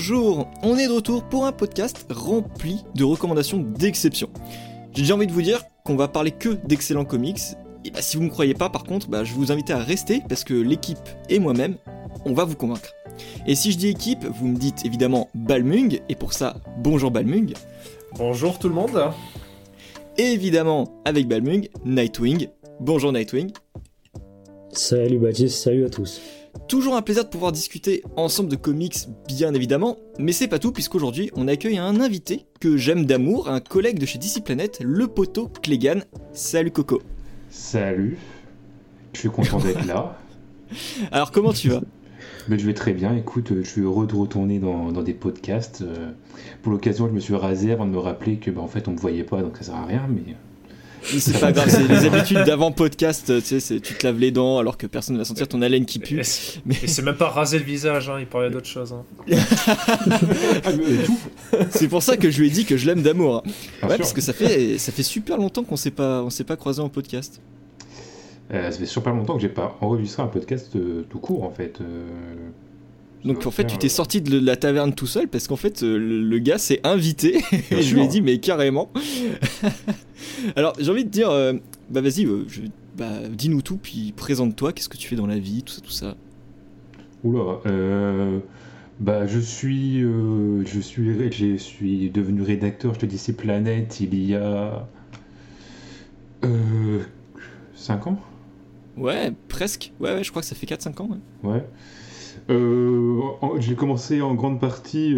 Bonjour, on est de retour pour un podcast rempli de recommandations d'exception. J'ai déjà envie de vous dire qu'on va parler que d'excellents comics. Et bah, si vous ne me croyez pas, par contre, bah, je vous invite à rester parce que l'équipe et moi-même, on va vous convaincre. Et si je dis équipe, vous me dites évidemment Balmung, et pour ça, bonjour Balmung. Bonjour tout le monde. Et évidemment, avec Balmung, Nightwing. Bonjour Nightwing. Salut Baptiste, salut à tous. Toujours un plaisir de pouvoir discuter ensemble de comics, bien évidemment, mais c'est pas tout puisqu'aujourd'hui on accueille un invité que j'aime d'amour, un collègue de chez DC Planet, le poteau Clégan. Salut Coco. Salut, je suis content d'être là. Alors comment tu vas? Mais je vais très bien, écoute, je suis heureux de retourner dans, des podcasts. Euh, pour l'occasion, je me suis rasé avant de me rappeler que bah, en fait on me voyait pas donc ça sert à rien, mais c'est pas grave, c'est les habitudes d'avant podcast, tu sais, tu te laves les dents alors que personne ne va sentir ton haleine qui pue. Mais... c'est même pas raser le visage, hein, il parlait d'autre chose. Hein. c'est pour ça que je lui ai dit que je l'aime d'amour. Ouais, parce que ça fait, ça fait super longtemps qu'on s'est pas, on s'est pas croisé en podcast. Euh, ça fait super longtemps que j'ai pas enregistré un podcast euh, tout court en fait. Euh, donc en fait, tu t'es sorti de la taverne tout seul parce qu'en fait, le gars s'est invité et je lui ai dit mais carrément. Alors, j'ai envie de dire, euh, bah vas-y, euh, bah, dis-nous tout, puis présente-toi, qu'est-ce que tu fais dans la vie, tout ça, tout ça? Oula, euh, bah je suis, je suis, je suis devenu rédacteur, je te dis, c'est Planète, il y a 5 ans. Ouais, presque. Ouais, ouais, je crois que ça fait 4-5 ans. Ouais. J'ai commencé en grande partie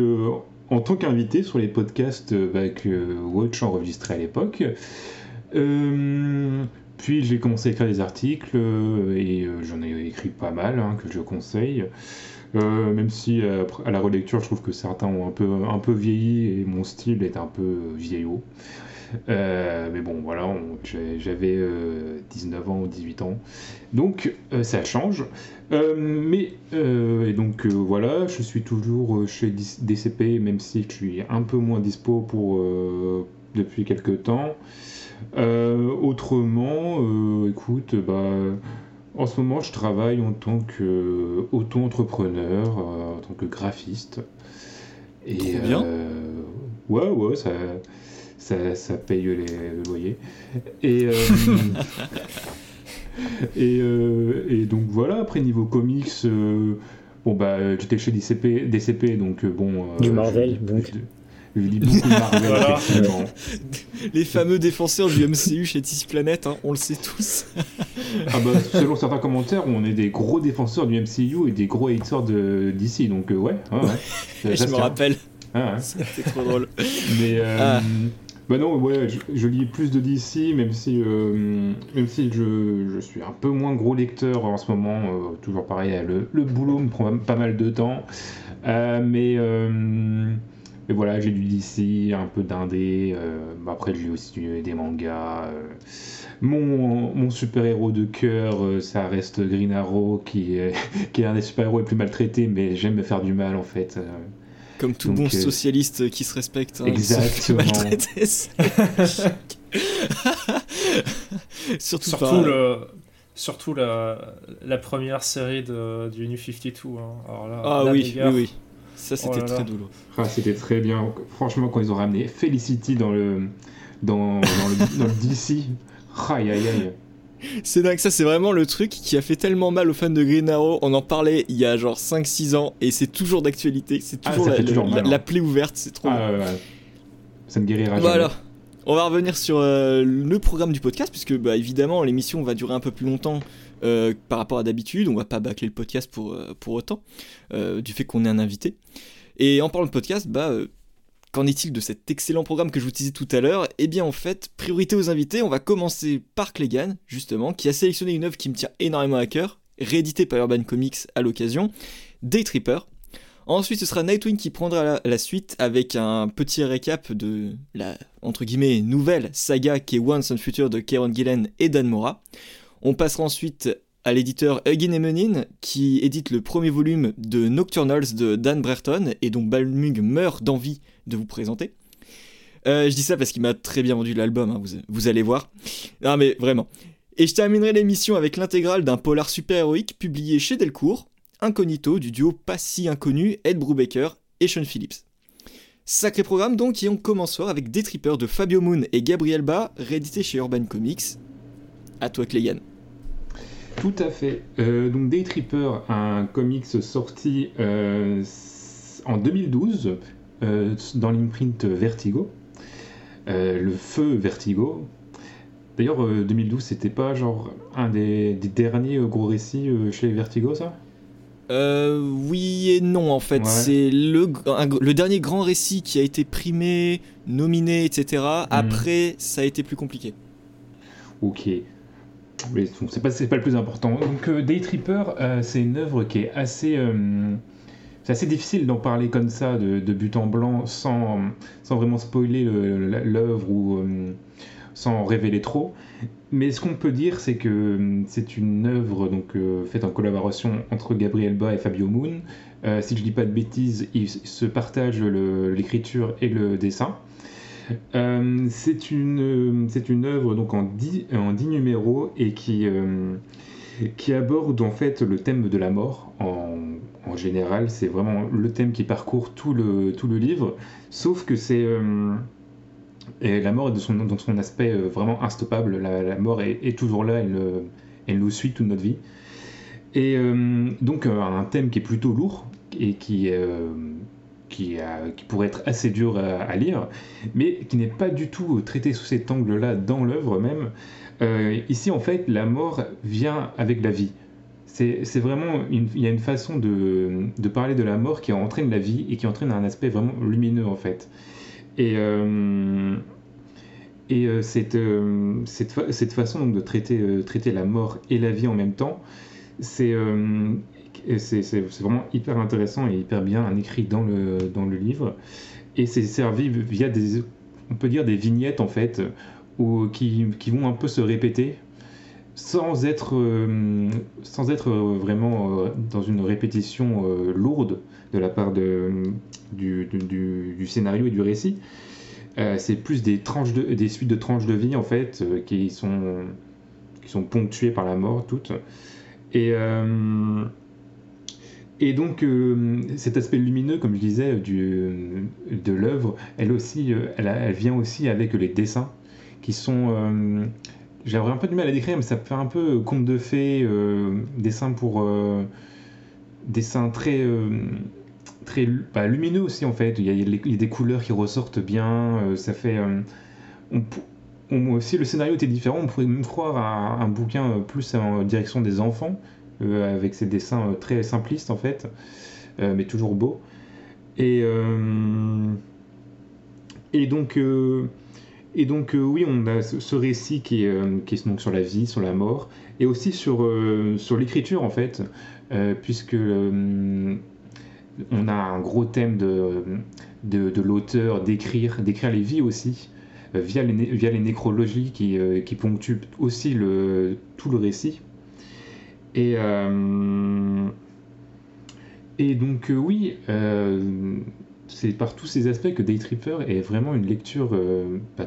en tant qu'invité sur les podcasts bah, que Watch enregistrait à l'époque. Euh, puis j'ai commencé à écrire des articles euh, et euh, j'en ai écrit pas mal hein, que je conseille. même si à la relecture je trouve que certains ont un peu, un peu vieilli et mon style est un peu vieillot. Mais bon, voilà, j'avais 19 ans ou 18 ans. Donc, ça change. mais, et donc, voilà, je suis toujours chez DCP, même si je suis un peu moins dispo pour, depuis quelques temps. Euh, autrement, euh, écoute, bah, en ce moment, je travaille en tant qu'auto-entrepreneur, euh, en tant que graphiste. Et, bien. ouais, ouais, ça, ça, ça paye les, le loyer. Et, et, et, donc voilà, après niveau comics, bon bah j'étais chez DCP, DCP donc bon. du Marvel, donc. Je lis beaucoup Marvel, Les fameux défenseurs du MCU chez DC Planet, hein, on le sait tous. ah bah, selon certains commentaires, on est des gros défenseurs du MCU et des gros haters de DC, donc euh, ouais. ouais, je me rappelle. Ah, C'était trop drôle. Mais euh, ah. Bah non, ouais, je, lis plus de DC, même si, euh, si je, je, suis un peu moins gros lecteur en ce moment. toujours pareil, le, le, boulot me prend pas mal de temps. mais et voilà, j'ai lu d'ici, un peu d'indé. Euh, après, j'ai aussi des mangas. Euh. Mon, mon super-héros de cœur, euh, ça reste Green Arrow, qui qui est un des super-héros les plus maltraités, mais j'aime me faire du mal en fait. Comme tout bon socialiste qui se respecte. Hein, exactement. surtout surtout, le, surtout la, la première série de, du New 52. Hein. Alors là, ah oui, oui, oui. Ça, c'était oh très douloureux. Ah, c'était très bien. Franchement, quand ils ont ramené Felicity dans le, dans, dans le, dans le DC, aïe aïe aïe. C'est dingue, ça c'est vraiment le truc qui a fait tellement mal aux fans de Green Arrow. On en parlait il y a genre 5-6 ans et c'est toujours d'actualité. C'est ah, toujours, la, la, hein. plaie ouverte, c'est trop. Ah, ouais, ouais. Ça ne guérira jamais. Voilà. On va revenir sur euh, le programme du podcast, puisque bah, évidemment l'émission va durer un peu plus longtemps euh, par rapport à d'habitude. On va pas bâcler le podcast pour, euh, pour autant, du fait qu'on est un invité. Et en parlant de podcast, bah, qu'en est-il de cet excellent programme que je vous disais tout à l'heure? Eh bien en fait, priorité aux invités, on va commencer par Clégan, justement, qui a sélectionné une œuvre qui me tient énormément à cœur, rééditée par Urban Comics à l'occasion, Day Tripper. Ensuite, ce sera Nightwing qui prendra la, suite avec un petit récap de la entre guillemets nouvelle saga qui est Once and Future de Kieron Gillen et Dan Mora. On passera ensuite à l'éditeur Eugen Emenin qui édite le premier volume de Nocturnals de Dan Brereton et dont Balmung meurt d'envie de vous présenter. Euh, je dis ça parce qu'il m'a très bien vendu l'album, hein, vous, vous, allez voir. Non mais vraiment. Et je terminerai l'émission avec l'intégrale d'un polar super-héroïque publié chez Delcourt, Incognito du duo pas si inconnu Ed Brubaker et Sean Phillips. Sacré programme donc, et on commence fort avec Des Trippers de Fabio Moon et Gabriel Ba, réédité chez Urban Comics. À toi, Clégan. Tout à fait. Euh, donc Day Tripper, un comics sorti euh, en 2012 euh, dans l'imprint Vertigo. le feu Vertigo. D'ailleurs, 2012, c'était pas genre un des, derniers gros récits chez Vertigo, ça? Oui et non en fait. C'est le, le dernier grand récit qui a été primé, nominé, etc. Hmm. Après, ça a été plus compliqué. Ok. Mais c'est pas, pas le plus important. Donc euh, Day Tripper, euh, c'est une œuvre qui est assez... Euh, c'est assez difficile d'en parler comme ça, de, but en blanc, sans, sans vraiment spoiler l'œuvre ou sans révéler trop. Mais ce qu'on peut dire, c'est que c'est une œuvre donc, faite en collaboration entre Gabriel Ba et Fabio Moon. si je dis pas de bêtises, ils se partagent l'écriture et le dessin. Euh, c'est une, une œuvre donc en 10, en numéros et qui, euh, qui aborde en fait le thème de la mort en, général. C'est vraiment le thème qui parcourt tout le, tout le livre, sauf que c'est euh, la mort est de son, dans son aspect vraiment instoppable. La, mort est, toujours là, elle, nous suit toute notre vie. Et donc un thème qui est plutôt lourd et qui qui, pourrait être assez dur à, lire, mais qui n'est pas du tout traité sous cet angle-là dans l'œuvre même. Euh, ici, en fait, la mort vient avec la vie. C'est vraiment, il y a une façon de, parler de la mort qui entraîne la vie et qui entraîne un aspect vraiment lumineux, en fait. Et, euh, et euh, cette, façon de traiter la mort et la vie en même temps, c'est c'est vraiment hyper intéressant et hyper bien écrit dans le, dans le livre. Et c'est servi via des, on peut dire des vignettes en fait, où, qui, qui vont un peu se répéter sans être, euh, sans être vraiment euh, dans une répétition euh, lourde de la part de, du, du, du, scénario et du récit. c'est plus des, tranches de, des suites de tranches de vie en fait qui, sont, qui sont ponctuées par la mort toutes. Et, et donc, euh, cet aspect lumineux, comme je disais, de l'œuvre, elle euh, elle, vient aussi avec les dessins, qui sont. Euh, J'aurais un peu du mal à décrire, mais ça fait un peu conte de fées, dessin pour. dessin très. très bah, lumineux aussi, en fait. Il y, a, des couleurs qui ressortent bien, ça fait. On, aussi, le scénario était différent, on pourrait même croire à un bouquin plus en direction des enfants. Euh, avec ses dessins euh, très simplistes en fait, euh, mais toujours beaux. Et, et donc, et donc oui, on a ce, récit qui est, qui sur la vie, sur la mort, et aussi sur, sur l'écriture en fait, puisque on a un gros thème de, de, de l'auteur d'écrire, d'écrire les vies aussi, via, les, via les nécrologies qui, qui ponctuent aussi le, tout le récit. Et, euh, et donc, euh, oui, euh, c'est par tous ces aspects que Day Tripper est vraiment une lecture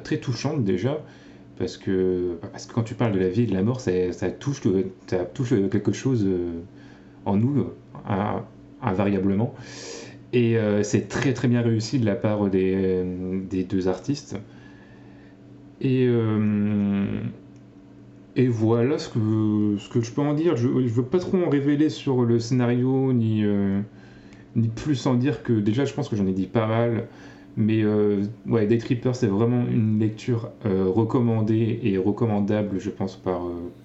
très touchante déjà. Parce que, parce que quand tu parles de la vie et de la mort, ça, touche, touche quelque chose en nous, invariablement. Et c'est très très bien réussi de la part des, des deux artistes. Et, et voilà ce que, ce que je peux en dire. Je ne veux pas trop en révéler sur le scénario, ni, euh, ni plus en dire que déjà je pense que j'en ai dit pas mal. Mais euh, ouais, Day Tripper, c'est vraiment une lecture euh, recommandée et recommandable, je pense, par,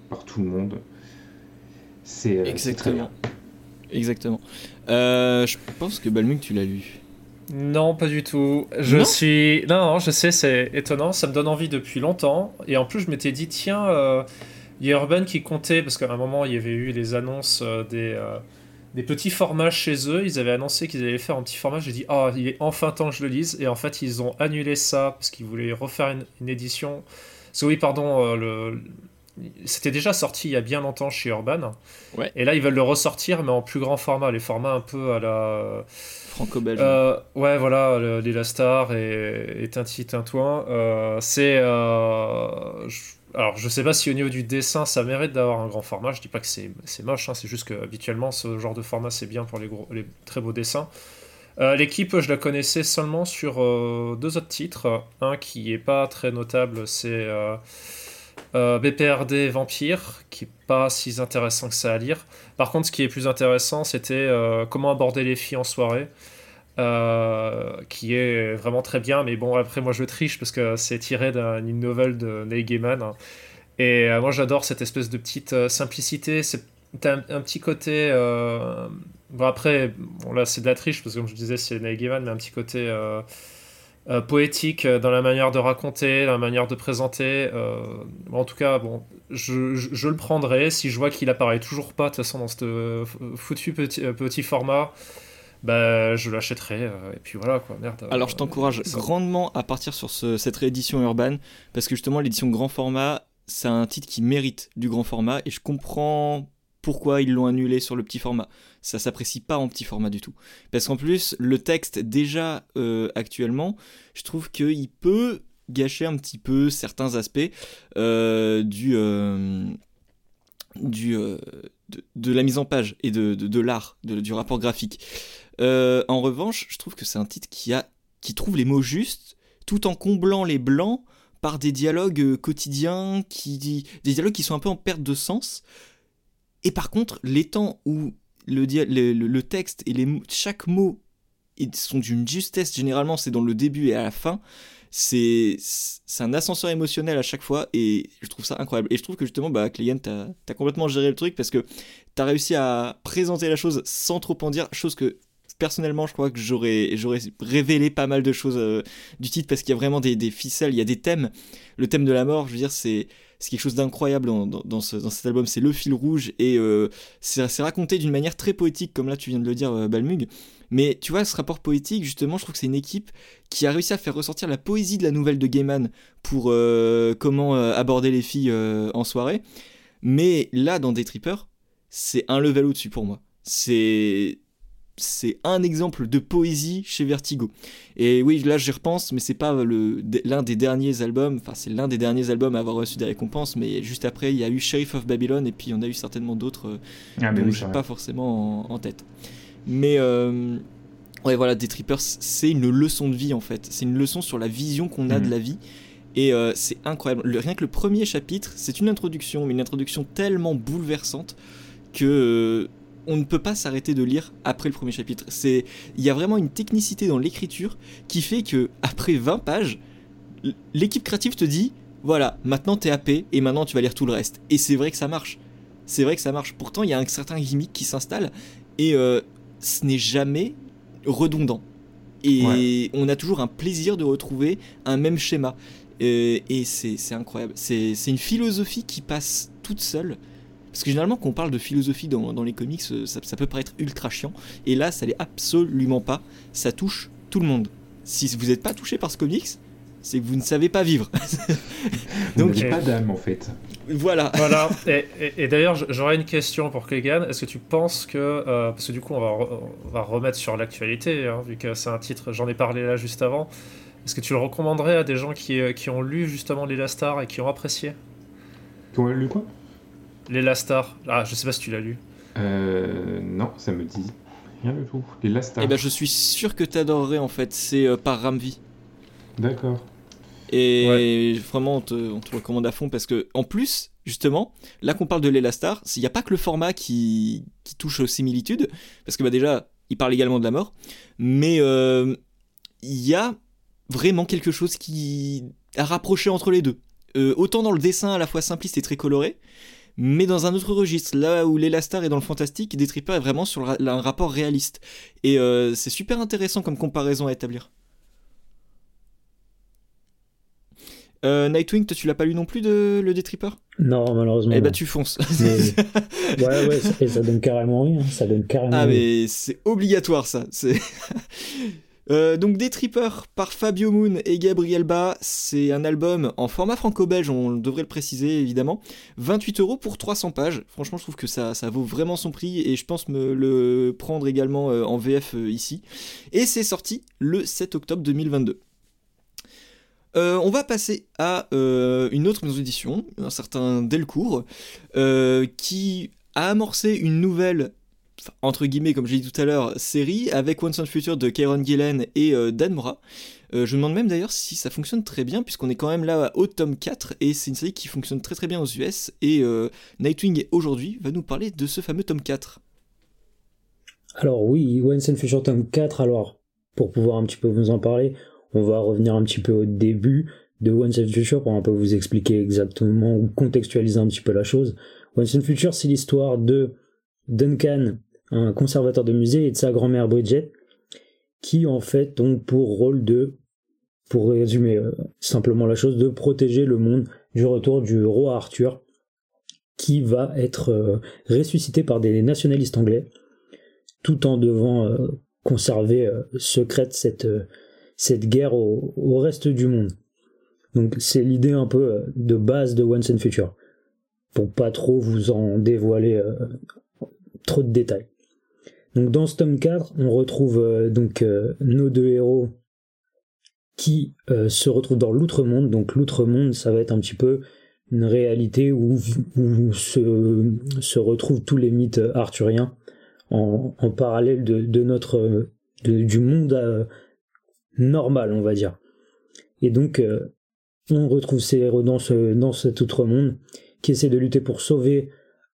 par tout le monde. C'est Exactement. Exactement. je pense que Balmung, tu l'as lu. Non, pas du tout. Je suis. Non, non, je sais, c'est étonnant. Ça me donne envie depuis longtemps. Et en plus, je m'étais dit, tiens, euh, il y a Urban qui comptait, parce qu'à un moment, il y avait eu les annonces euh, des, euh, des petits formats chez eux. Ils avaient annoncé qu'ils allaient faire un petit format. J'ai dit, ah, il est enfin temps que je le lise. Et en fait, ils ont annulé ça parce qu'ils voulaient refaire une, une édition. Parce oui, pardon, le, c'était déjà sorti il y a bien longtemps chez Urban. Ouais. Et là, ils veulent le ressortir, mais en plus grand format, les formats un peu à la. Franco-belge. Euh, ouais, voilà, l'Elastar et, et Tinti Tintouin. Euh, c'est. Euh, alors, je sais pas si au niveau du dessin, ça mérite d'avoir un grand format. Je dis pas que c'est moche, hein, c'est juste que habituellement, ce genre de format, c'est bien pour les, gros, les très beaux dessins. L'équipe, je la connaissais seulement sur deux autres titres. Un qui est pas très notable, c'est BPRD Vampire, qui est pas si intéressant que ça à lire. Par contre, ce qui est plus intéressant, c'était comment aborder les filles en soirée. qui est vraiment très bien, mais bon, après, moi je triche parce que c'est tiré d'une nouvelle de Neil Gaiman. Hein. Et moi j'adore cette espèce de petite simplicité. C'est T'as un, petit côté. Euh, bon, après, là, c'est de la triche, parce que comme je disais, c'est Neil Gaiman, mais un petit côté euh, euh, poétique dans la manière de raconter, la manière de présenter. en tout cas, bon, je, je, le prendrai. Si je vois qu'il apparaît toujours pas, de toute façon, dans ce foutu petit, petit format. Bah, je l'achèterai et puis voilà quoi merde alors je t'encourage grandement à partir sur ce, cette réédition urbaine parce que justement l'édition grand format c'est un titre qui mérite du grand format et je comprends pourquoi ils l'ont annulé sur le petit format. Ça s'apprécie pas en petit format du tout. Parce qu'en plus, le texte, déjà euh, actuellement, je trouve qu'il peut gâcher un petit peu certains aspects euh, du, euh, de, la mise en page et de, de, l'art, du rapport graphique. en revanche, je trouve que c'est un titre qui, a, qui trouve les mots justes tout en comblant les blancs par des dialogues quotidiens, qui, des dialogues qui sont un peu en perte de sens. Et par contre, les temps où le, texte et les, chaque mot sont d'une justesse, généralement c'est dans le début et à la fin, c'est un ascenseur émotionnel à chaque fois et je trouve ça incroyable. Et je trouve que justement, bah, Clégan, t'as as complètement géré le truc parce que t'as réussi à présenter la chose sans trop en dire, chose que personnellement, je crois que j'aurais révélé pas mal de choses euh, du titre parce qu'il y a vraiment des, ficelles, il y a des thèmes. Le thème de la mort, je veux dire, c'est c'est quelque chose d'incroyable dans, dans, cet album, c'est le fil rouge et euh, c'est raconté d'une manière très poétique, comme là tu viens de le dire, euh, Balmug. Mais tu vois, ce rapport poétique, justement, je trouve que c'est une équipe qui a réussi à faire ressortir la poésie de la nouvelle de Gaiman pour euh, comment aborder les filles en soirée. Mais là, dans Day Tripper, c'est un level au-dessus pour moi. C'est c'est un exemple de poésie chez Vertigo. Et oui, là j'y repense, mais c'est pas l'un des derniers albums, enfin c'est l'un des derniers albums à avoir reçu des récompenses, mais juste après il y a eu Sheriff of Babylon et puis on a eu certainement d'autres euh, ah, dont je pas forcément en, tête. Mais euh, ouais voilà, Des Trippers, c'est une leçon de vie en fait, c'est une leçon sur la vision qu'on a de mhm. la vie. Et euh, c'est incroyable. rien que le premier chapitre, c'est une introduction, mais une introduction tellement bouleversante que on ne peut pas s'arrêter de lire après le premier chapitre. C'est, il y a vraiment une technicité dans l'écriture qui fait que après 20 pages, l'équipe créative te dit, voilà, maintenant t'es AP et maintenant tu vas lire tout le reste. Et c'est vrai que ça marche. C'est vrai que ça marche. Pourtant, il y a un certain gimmick qui s'installe et euh, ce n'est jamais redondant. Et on a toujours un plaisir de retrouver un même schéma. et c'est incroyable. C'est une philosophie qui passe toute seule parce que généralement, quand on parle de philosophie dans, dans les comics, euh, ça, ça, peut paraître ultra chiant. Et là, ça l'est absolument pas. Ça touche tout le monde. Si vous n'êtes pas touché par ce comics, c'est que vous ne savez pas vivre. Donc, il pas d'âme en fait. Voilà. Voilà. Et, et, d'ailleurs, j'aurais une question pour Clegane. Est-ce que tu penses que. Euh, parce que du coup, on va, on va remettre sur l'actualité, hein, vu que c'est un titre, j'en ai parlé là juste avant. Est-ce que tu le recommanderais à des gens qui, euh, qui ont lu justement Les Star et qui ont apprécié? Qui ont lu quoi? Les Star. Ah, je sais pas si tu l'as lu. Euh, non, ça me dit rien du tout. Les Star. Eh ben, je suis sûr que t'adorerais en fait. C'est euh, par Ramvi. D'accord. Et vraiment, on te, on te, recommande à fond parce que, en plus, justement, là qu'on parle de l'Elastar, il n'y a pas que le format qui, qui, touche aux similitudes, parce que bah, déjà, il parle également de la mort, mais euh, il y a vraiment quelque chose qui a rapproché entre les deux. Euh, autant dans le dessin à la fois simpliste et très coloré, mais dans un autre registre, là où l'Elastar est dans le fantastique, Tripper est vraiment sur un rapport réaliste. Et euh, c'est super intéressant comme comparaison à établir. Euh, Nightwing, toi tu l'as pas lu non plus de le Détripper Non, malheureusement. Eh bah tu fonces. ouais, ouais, ça, ça, donne carrément rien. Ça donne carrément Ah, mais c'est obligatoire ça. C'est. Euh, donc Des Trippers par Fabio Moon et Gabriel Ba, c'est un album en format franco-belge, on devrait le préciser évidemment. 28 euros pour 300 pages. Franchement, je trouve que ça, vaut vraiment son prix et je pense me le prendre également euh, en VF euh, ici. Et c'est sorti le 7 octobre 2022. on va passer à une autre maison d'édition, un certain Delcourt, qui a amorcé une nouvelle entre guillemets, comme j'ai dit tout à l'heure, série avec Once and Future de Kieron Gillen et Dan Mora. je me demande même d'ailleurs si ça fonctionne très bien, puisqu'on est quand même là au tome 4, et c'est une série qui fonctionne très très bien aux US, et Nightwing aujourd'hui va nous parler de ce fameux tome 4. Alors oui, Once and Future tome 4, alors pour pouvoir un petit peu vous en parler, on va revenir un petit peu au début de Once and Future pour un peu vous expliquer exactement ou contextualiser un petit peu la chose. Once and Future, c'est l'histoire de Duncan, un conservateur de musée, et de sa grand-mère Bridget, qui en fait ont pour rôle de, pour résumer euh, simplement la chose, de protéger le monde du retour du roi Arthur, qui va être euh, ressuscité par des nationalistes anglais, tout en devant euh, conserver secrète cette, cette guerre au reste du monde. Donc c'est l'idée un peu de base de Once and Future. Pour pas trop vous en dévoiler trop de détails. Donc dans ce tome 4, on retrouve euh, donc nos deux héros qui se retrouvent dans l'outre-monde. Donc l'outre-monde, ça va être un petit peu une réalité où, se, retrouvent tous les mythes arthuriens en, parallèle de, notre du monde normal, on va dire. Et donc on retrouve ces héros dans, cet autre monde qui essaie de lutter pour sauver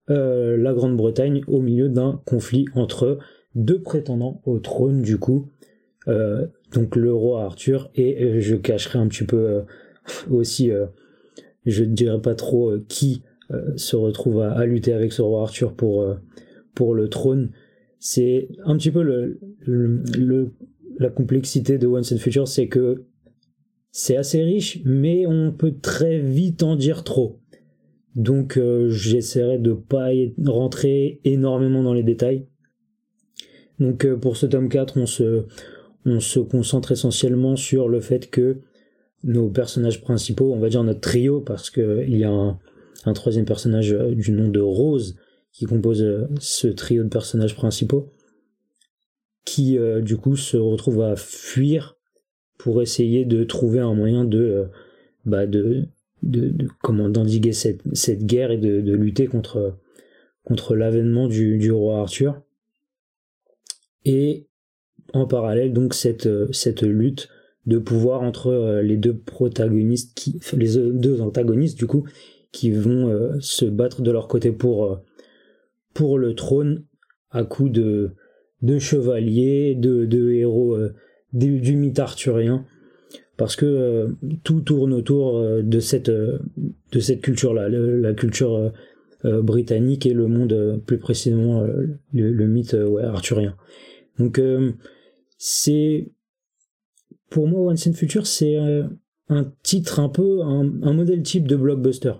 euh, la Grande-Bretagne au milieu d'un conflit entre deux prétendants au trône du coup. Euh, donc le roi Arthur et euh, je cacherai un petit peu aussi, je ne dirais pas trop qui se retrouve à, lutter avec ce roi Arthur pour, pour le trône. C'est un petit peu la complexité de Once and Future, c'est que c'est assez riche, mais on peut très vite en dire trop. Donc euh, j'essaierai de pas rentrer énormément dans les détails. Donc euh, pour ce tome 4, on se, on se concentre essentiellement sur le fait que nos personnages principaux, on va dire notre trio, parce qu'il y a un, troisième personnage euh, du nom de Rose qui compose ce trio de personnages principaux, qui du coup se retrouve à fuir pour essayer de trouver un moyen de, bah de, de, comment d'endiguer cette, cette, guerre et de, de, lutter contre, contre l'avènement du, du, roi Arthur. Et en parallèle, donc, cette, cette lutte de pouvoir entre euh, les deux protagonistes, qui, les deux antagonistes, du coup, qui vont euh, se battre de leur côté pour, pour le trône à coup de, de chevaliers, de, de héros du, mythe arthurien parce que euh, tout tourne autour euh, de cette euh, de cette culture là la culture britannique et le monde plus précisément le, mythe arthurien. Donc c'est pour moi Once in Future c'est un titre un peu un, modèle type de blockbuster.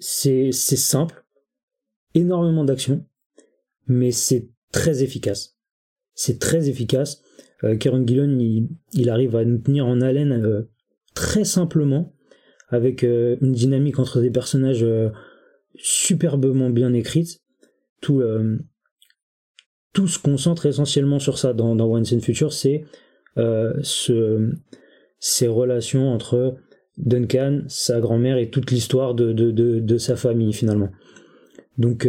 C'est c'est simple énormément d'action mais c'est très efficace. C'est très efficace Kieron Gillen, il, arrive à nous tenir en haleine euh, très simplement, avec euh, une dynamique entre des personnages superbement bien écrites. Tout, tout se concentre essentiellement sur ça dans, dans Once Future, c'est ce, ces relations entre Duncan, sa grand-mère et toute l'histoire de, de, de, sa famille finalement. Donc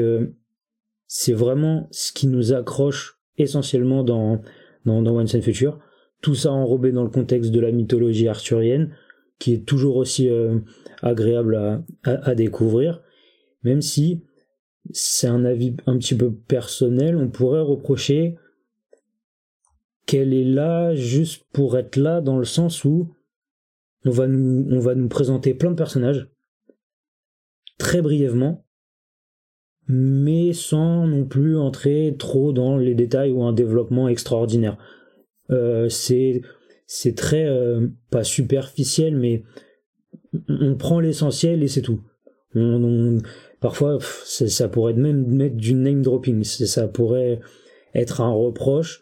c'est vraiment ce qui nous accroche essentiellement dans, dans, dans Once Future. Tout ça enrobé dans le contexte de la mythologie arthurienne, qui est toujours aussi euh, agréable à, découvrir, même si c'est un avis un petit peu personnel, on pourrait reprocher qu'elle est là juste pour être là dans le sens où on va nous présenter plein de personnages très brièvement mais sans non plus entrer trop dans les détails ou un développement extraordinaire. Euh, c'est c'est très euh, pas superficiel, mais on prend l'essentiel et c'est tout. Parfois, ça pourrait même mettre du name dropping, ça pourrait être un reproche,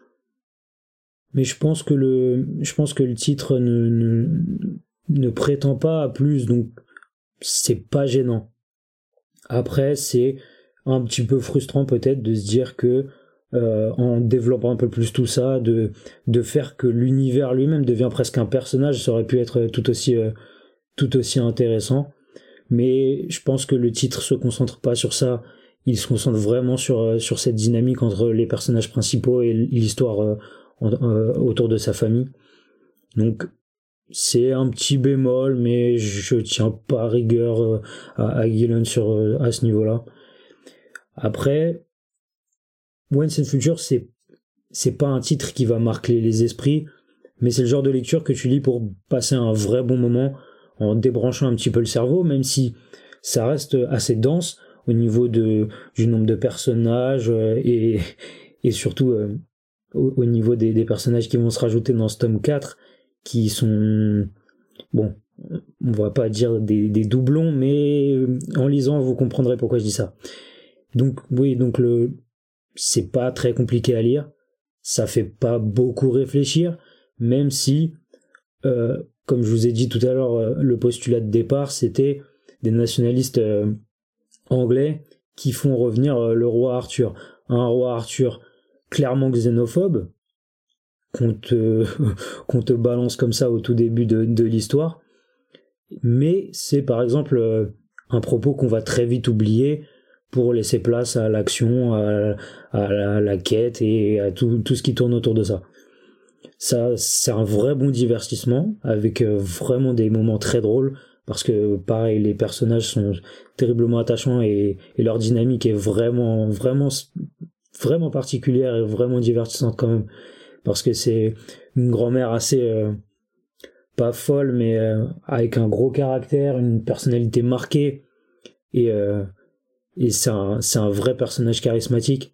mais je pense que le, je pense que le titre ne, ne, ne prétend pas à plus, donc c'est pas gênant. Après, c'est un petit peu frustrant peut-être de se dire que euh, en développant un peu plus tout ça, de, de faire que l'univers lui-même devient presque un personnage, ça aurait pu être tout aussi, euh, tout aussi intéressant. Mais je pense que le titre se concentre pas sur ça il se concentre vraiment sur, sur cette dynamique entre les personnages principaux et l'histoire autour de sa famille. Donc c'est un petit bémol, mais je tiens pas rigueur à, à sur à ce niveau-là. Après, Once and Future, c'est c'est pas un titre qui va marquer les esprits, mais c'est le genre de lecture que tu lis pour passer un vrai bon moment en débranchant un petit peu le cerveau, même si ça reste assez dense au niveau de, du nombre de personnages euh, et, et surtout euh, au, niveau des, personnages qui vont se rajouter dans ce tome 4 qui sont bon on va pas dire des, des doublons mais euh, en lisant vous comprendrez pourquoi je dis ça donc oui donc le c'est pas très compliqué à lire ça fait pas beaucoup réfléchir même si euh, comme je vous ai dit tout à l'heure, euh, le postulat de départ, c'était des nationalistes euh, anglais qui font revenir le roi Arthur. Un roi Arthur clairement xénophobe, qu'on te, te balance comme ça au tout début de, l'histoire. Mais c'est par exemple un propos qu'on va très vite oublier pour laisser place à l'action, à, la, quête et à tout, tout ce qui tourne autour de ça. Ça, c'est un vrai bon divertissement avec euh, vraiment des moments très drôles parce que pareil, les personnages sont terriblement attachants et, leur dynamique est vraiment, vraiment, vraiment particulière et vraiment divertissante quand même parce que c'est une grand-mère assez euh, pas folle mais euh, avec un gros caractère, une personnalité marquée et et c'est un, un vrai personnage charismatique.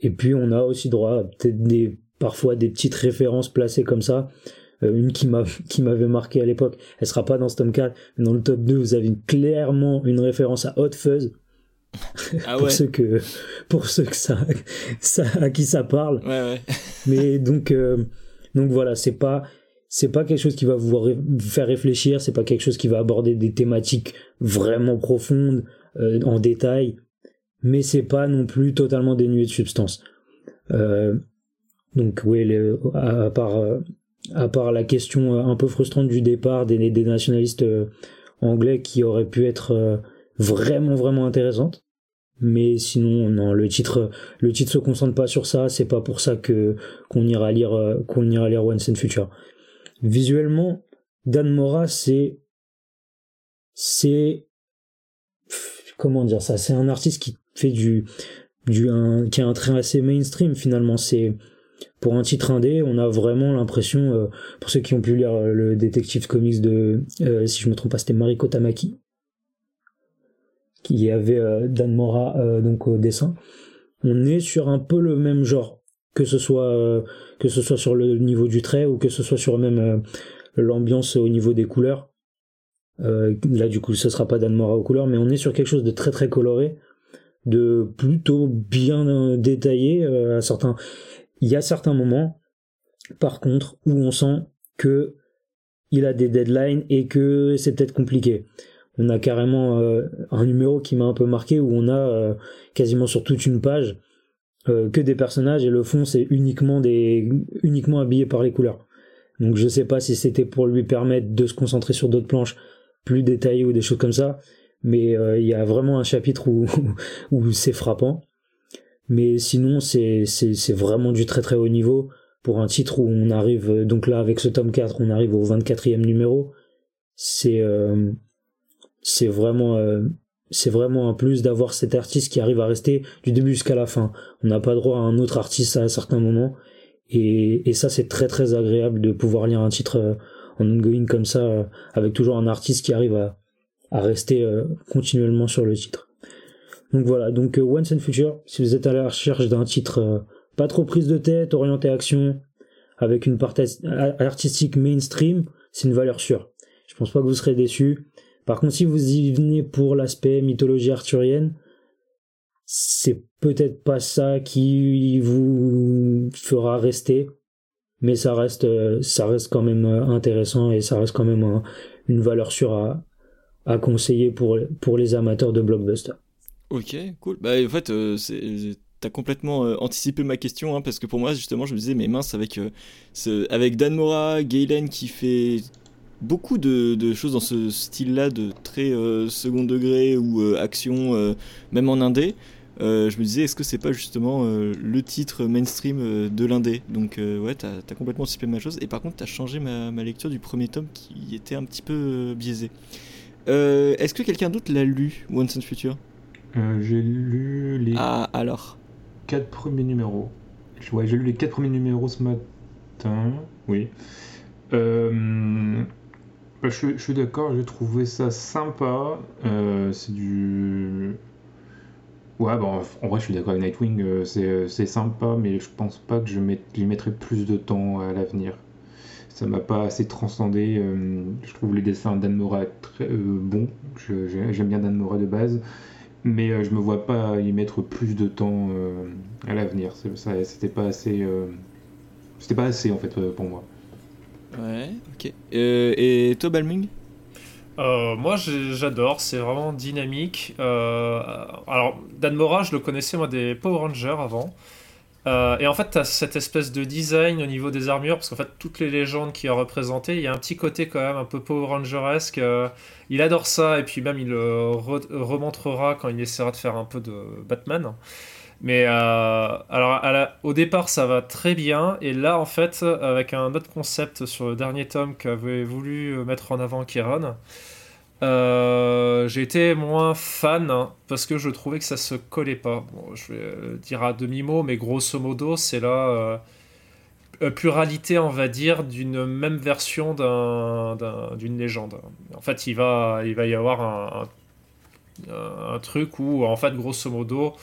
Et puis on a aussi droit à peut-être des parfois des petites références placées comme ça. Euh, une qui m'a qui m'avait marqué à l'époque, elle sera pas dans ce tome 4, mais dans le top 2, vous avez clairement une référence à Hot Fuzz. Ah pour ceux que pour ceux que ça, ça à qui ça parle. Ouais, ouais. mais donc euh, donc voilà, c'est pas c'est pas quelque chose qui va vous faire réfléchir, c'est pas quelque chose qui va aborder des thématiques vraiment profondes euh, en détail, mais c'est pas non plus totalement dénué de substance. Euh, donc oui, à, part euh, à part la question euh, un peu frustrante du départ des, des nationalistes euh, anglais qui aurait pu être vraiment vraiment intéressante. Mais sinon, non, le titre, le titre se concentre pas sur ça. C'est pas pour ça que qu'on ira lire, qu'on ira lire Once and Future. Visuellement, Dan Mora, c'est, c'est, comment dire ça, c'est un artiste qui fait du, du, qui a un trait assez mainstream finalement. C'est, pour un titre indé, on a vraiment l'impression, euh, pour ceux qui ont pu lire euh, le Detective Comics de, euh, si je me trompe pas, c'était Mariko Tamaki, qui avait Dan Mora donc au dessin. On est sur un peu le même genre, que ce soit que ce soit sur le niveau du trait ou que ce soit sur même l'ambiance au niveau des couleurs. Là du coup, ce sera pas Dan Mora aux couleurs, mais on est sur quelque chose de très très coloré, de plutôt bien détaillé à certains il y a certains moments, par contre, où on sent que il a des deadlines et que c'est peut-être compliqué. On a carrément euh, un numéro qui m'a un peu marqué où on a euh, quasiment sur toute une page euh, que des personnages et le fond c'est uniquement des uniquement habillé par les couleurs. Donc je sais pas si c'était pour lui permettre de se concentrer sur d'autres planches plus détaillées ou des choses comme ça, mais il y a vraiment un chapitre où, où c'est frappant. Mais sinon, c'est, vraiment du très très haut niveau pour un titre où on arrive, euh, donc là avec ce tome 4, on arrive au 24e numéro. C'est, euh, vraiment, euh, c'est vraiment un plus d'avoir cet artiste qui arrive à rester du début jusqu'à la fin. On n'a pas droit à un autre artiste à certains moments. Et, et ça, c'est très très agréable de pouvoir lire un titre en ongoing comme ça, avec toujours un artiste qui arrive à, rester continuellement sur le titre. Donc voilà, donc euh, Once and Future, si vous êtes à la recherche d'un titre euh, pas trop prise de tête, orienté action, avec une partie artistique mainstream, c'est une valeur sûre. Je pense pas que vous serez déçus. Par contre, si vous y venez pour l'aspect mythologie arthurienne, c'est peut-être pas ça qui vous fera rester, mais ça reste, euh, ça reste quand même intéressant et ça reste quand même une valeur sûre à, conseiller pour, pour les amateurs de blockbuster. Ok, cool. Bah, en fait, euh, t'as complètement euh, anticipé ma question, hein, parce que pour moi, justement, je me disais, mais mince, avec, euh, avec Dan Mora, Galen qui fait beaucoup de, choses dans ce style-là, de très second degré ou action, même en indé. Je me disais, est-ce que c'est pas justement le titre mainstream de l'indé? Donc, ouais, t'as as complètement anticipé ma chose. Et par contre, t'as changé ma, ma, lecture du premier tome qui était un petit peu biaisé. est-ce que quelqu'un d'autre l'a lu, Once and Future? J'ai lu les. Ah, alors Quatre premiers numéros. Ouais, j'ai lu les quatre premiers numéros ce matin. Oui. Euh, bah, je, suis d'accord, j'ai trouvé ça sympa. Euh, c'est du. Ouais, bon, en vrai, je suis d'accord avec Nightwing, euh, c'est sympa, mais je pense pas que je, lui mettrai plus de temps à l'avenir. Ça m'a pas assez transcendé. je trouve les dessins d'Anne Mora très bons. J'aime bien Dan Mora de base mais euh, je me vois pas y mettre plus de temps euh, à l'avenir. C'était pas assez, euh, c'était pas assez en fait pour moi. Ouais, ok. et toi, Balming moi j'adore, c'est vraiment dynamique. alors Dan Mora, je le connaissais moi des Power Rangers avant. Euh, et en fait, tu as cette espèce de design au niveau des armures, parce qu'en fait, toutes les légendes qui a représentées, il y a un petit côté quand même un peu Power Rangeresque. Euh, il adore ça, et puis même il le remontrera quand il essaiera de faire un peu de Batman. Mais euh, alors, au départ, ça va très bien, et là, en fait, avec un autre concept sur le dernier tome qu'avait voulu mettre en avant Kieran, euh, j'ai été moins fan hein, parce que je trouvais que ça se collait pas. je vais dire à demi-mot, mais grosso modo, c'est la euh, pluralité, on va dire, d'une même version d'une légende. En fait, il va, il va y avoir un, un, truc où, en fait, grosso modo,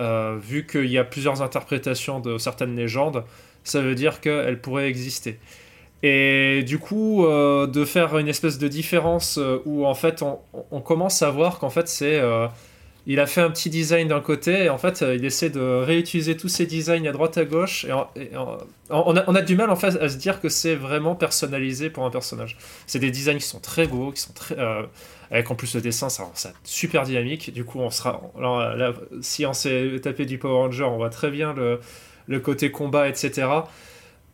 euh, vu qu'il y a plusieurs interprétations de certaines légendes, ça veut dire qu'elles pourraient exister. Et du coup, euh, de faire une espèce de différence euh, où en fait on, commence à voir qu'en fait c'est. Il a fait un petit design d'un côté et en fait il essaie de réutiliser tous ses designs à droite à gauche. Et, on, a, on, a, du mal en fait à se dire que c'est vraiment personnalisé pour un personnage. C'est des designs qui sont très beaux, qui sont très. Avec en plus le dessin, ça rend ça super dynamique. Du coup, on sera. si on s'est tapé du Power Ranger, on voit très bien le, côté combat, etc.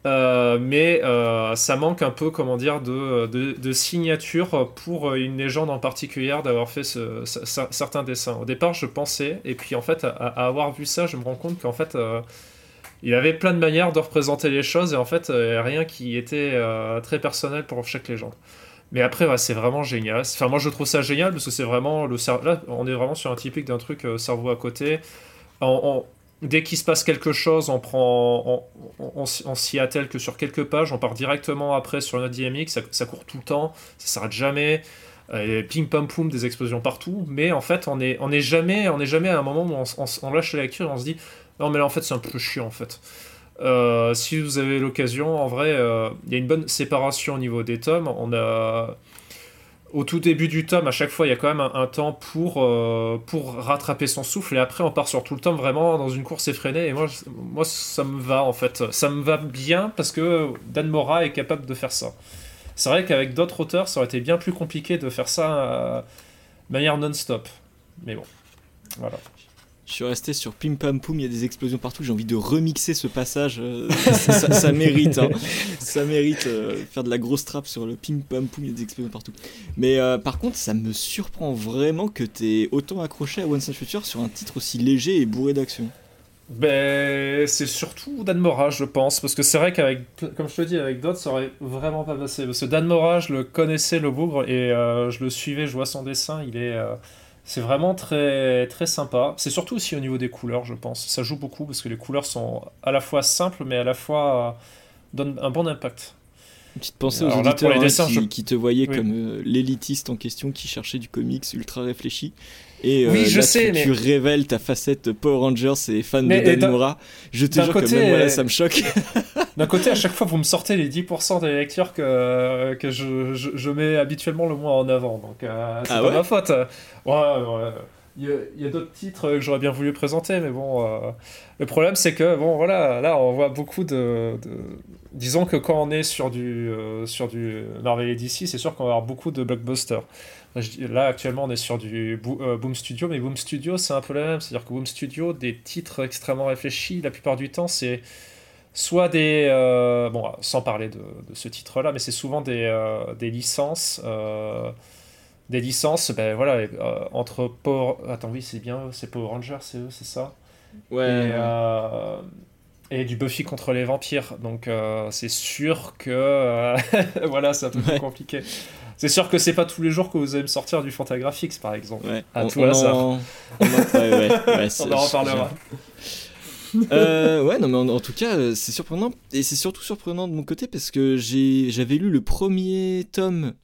Euh, mais euh, ça manque un peu, comment dire, de, signature pour une légende en particulier d'avoir fait ce, certains dessins. Au départ, je pensais, et puis en fait, à, avoir vu ça, je me rends compte qu'en fait, euh, il avait plein de manières de représenter les choses, et en fait, rien qui était très personnel pour chaque légende. Mais après, c'est vraiment génial. Enfin, moi, je trouve ça génial parce que c'est vraiment le Là, on est vraiment sur un typique d'un truc cerveau à côté. Dès qu'il se passe quelque chose, on prend, on, s'y attelle que sur quelques pages, on part directement après sur notre dynamique, ça, ça court tout le temps, ça s'arrête jamais, euh, ping pam poum, des explosions partout, mais en fait on est, on est jamais, on est jamais à un moment où on, lâche la lecture et on se dit non mais là en fait c'est un peu chiant en fait. Euh, si vous avez l'occasion, en vrai, euh, il y a une bonne séparation au niveau des tomes. On a au tout début du tome, à chaque fois, il y a quand même un, temps pour, euh, pour rattraper son souffle. Et après, on part sur tout le tome vraiment dans une course effrénée. Et moi, moi, ça me va en fait. Ça me va bien parce que Dan Mora est capable de faire ça. C'est vrai qu'avec d'autres auteurs, ça aurait été bien plus compliqué de faire ça de manière non-stop. Mais bon, voilà. Je suis resté sur Pim Pam Poum, il y a des explosions partout. J'ai envie de remixer ce passage. Euh, ça, mérite. Hein. Ça mérite euh, faire de la grosse trappe sur le Pim Pam Poum, il y a des explosions partout. Mais euh, par contre, ça me surprend vraiment que tu aies autant accroché à One Side Future sur un titre aussi léger et bourré d'action. Ben, c'est surtout Dan Mora, je pense, parce que c'est vrai qu'avec, comme je te dis, avec d'autres, ça aurait vraiment pas passé. Parce que Dan Mora, je le connaissais, le bougre, et je le suivais, je vois son dessin, il est. C'est vraiment très, très sympa. C'est surtout aussi au niveau des couleurs, je pense. Ça joue beaucoup parce que les couleurs sont à la fois simples, mais à la fois euh, donnent un bon impact. Une petite pensée aux auditeurs hein, qui, te voyaient comme euh, l'élitiste en question qui cherchait du comics ultra réfléchi. Et euh, oui, je sais, tu, mais... tu, révèles ta facette Power Rangers et fan de Dan Mora. Je te jure que même moi, ça me choque. D'un côté, à chaque fois, vous me sortez les 10% des lectures que, que je, je, mets habituellement le moins en avant. Donc, euh, c'est ah pas ma faute. Ouais, ouais. Il y a, d'autres titres que j'aurais bien voulu présenter, mais bon, euh, le problème c'est que, bon, voilà, là on voit beaucoup de. Disons que quand on est sur du, sur du Marvel et DC, c'est sûr qu'on va avoir beaucoup de blockbusters. Là, actuellement, on est sur du euh, Boom Studio, mais Boom Studio, c'est un peu la même. C'est-à-dire que Boom Studio, des titres extrêmement réfléchis, la plupart du temps, c'est soit des. bon, sans parler de, ce titre-là, mais c'est souvent des, des licences. des licences, ben voilà, entre Power. Attends, oui, c'est bien, c'est Power Rangers, c'est eux, c'est ça? Ouais. Et, du Buffy contre les vampires. Donc, c'est sûr que. voilà, c'est un peu compliqué. C'est sûr que c'est pas tous les jours que vous allez me sortir du Fantagraphics, par exemple. Ouais. À on, tout hasard. En... On, en... Ouais, on en reparlera. euh, ouais, non, mais en, tout cas, euh, c'est surprenant. Et c'est surtout surprenant de mon côté parce que j'avais lu le premier tome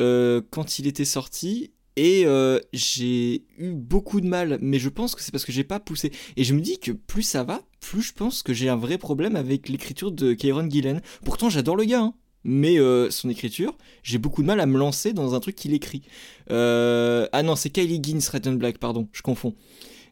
euh, quand il était sorti. Et euh, j'ai eu beaucoup de mal, mais je pense que c'est parce que j'ai pas poussé. Et je me dis que plus ça va, plus je pense que j'ai un vrai problème avec l'écriture de Kieron Gillen. Pourtant, j'adore le gars, hein mais son écriture, j'ai beaucoup de mal à me lancer dans un truc qu'il écrit. Ah non, c'est Kylie Gins, Red and Black, pardon, je confonds.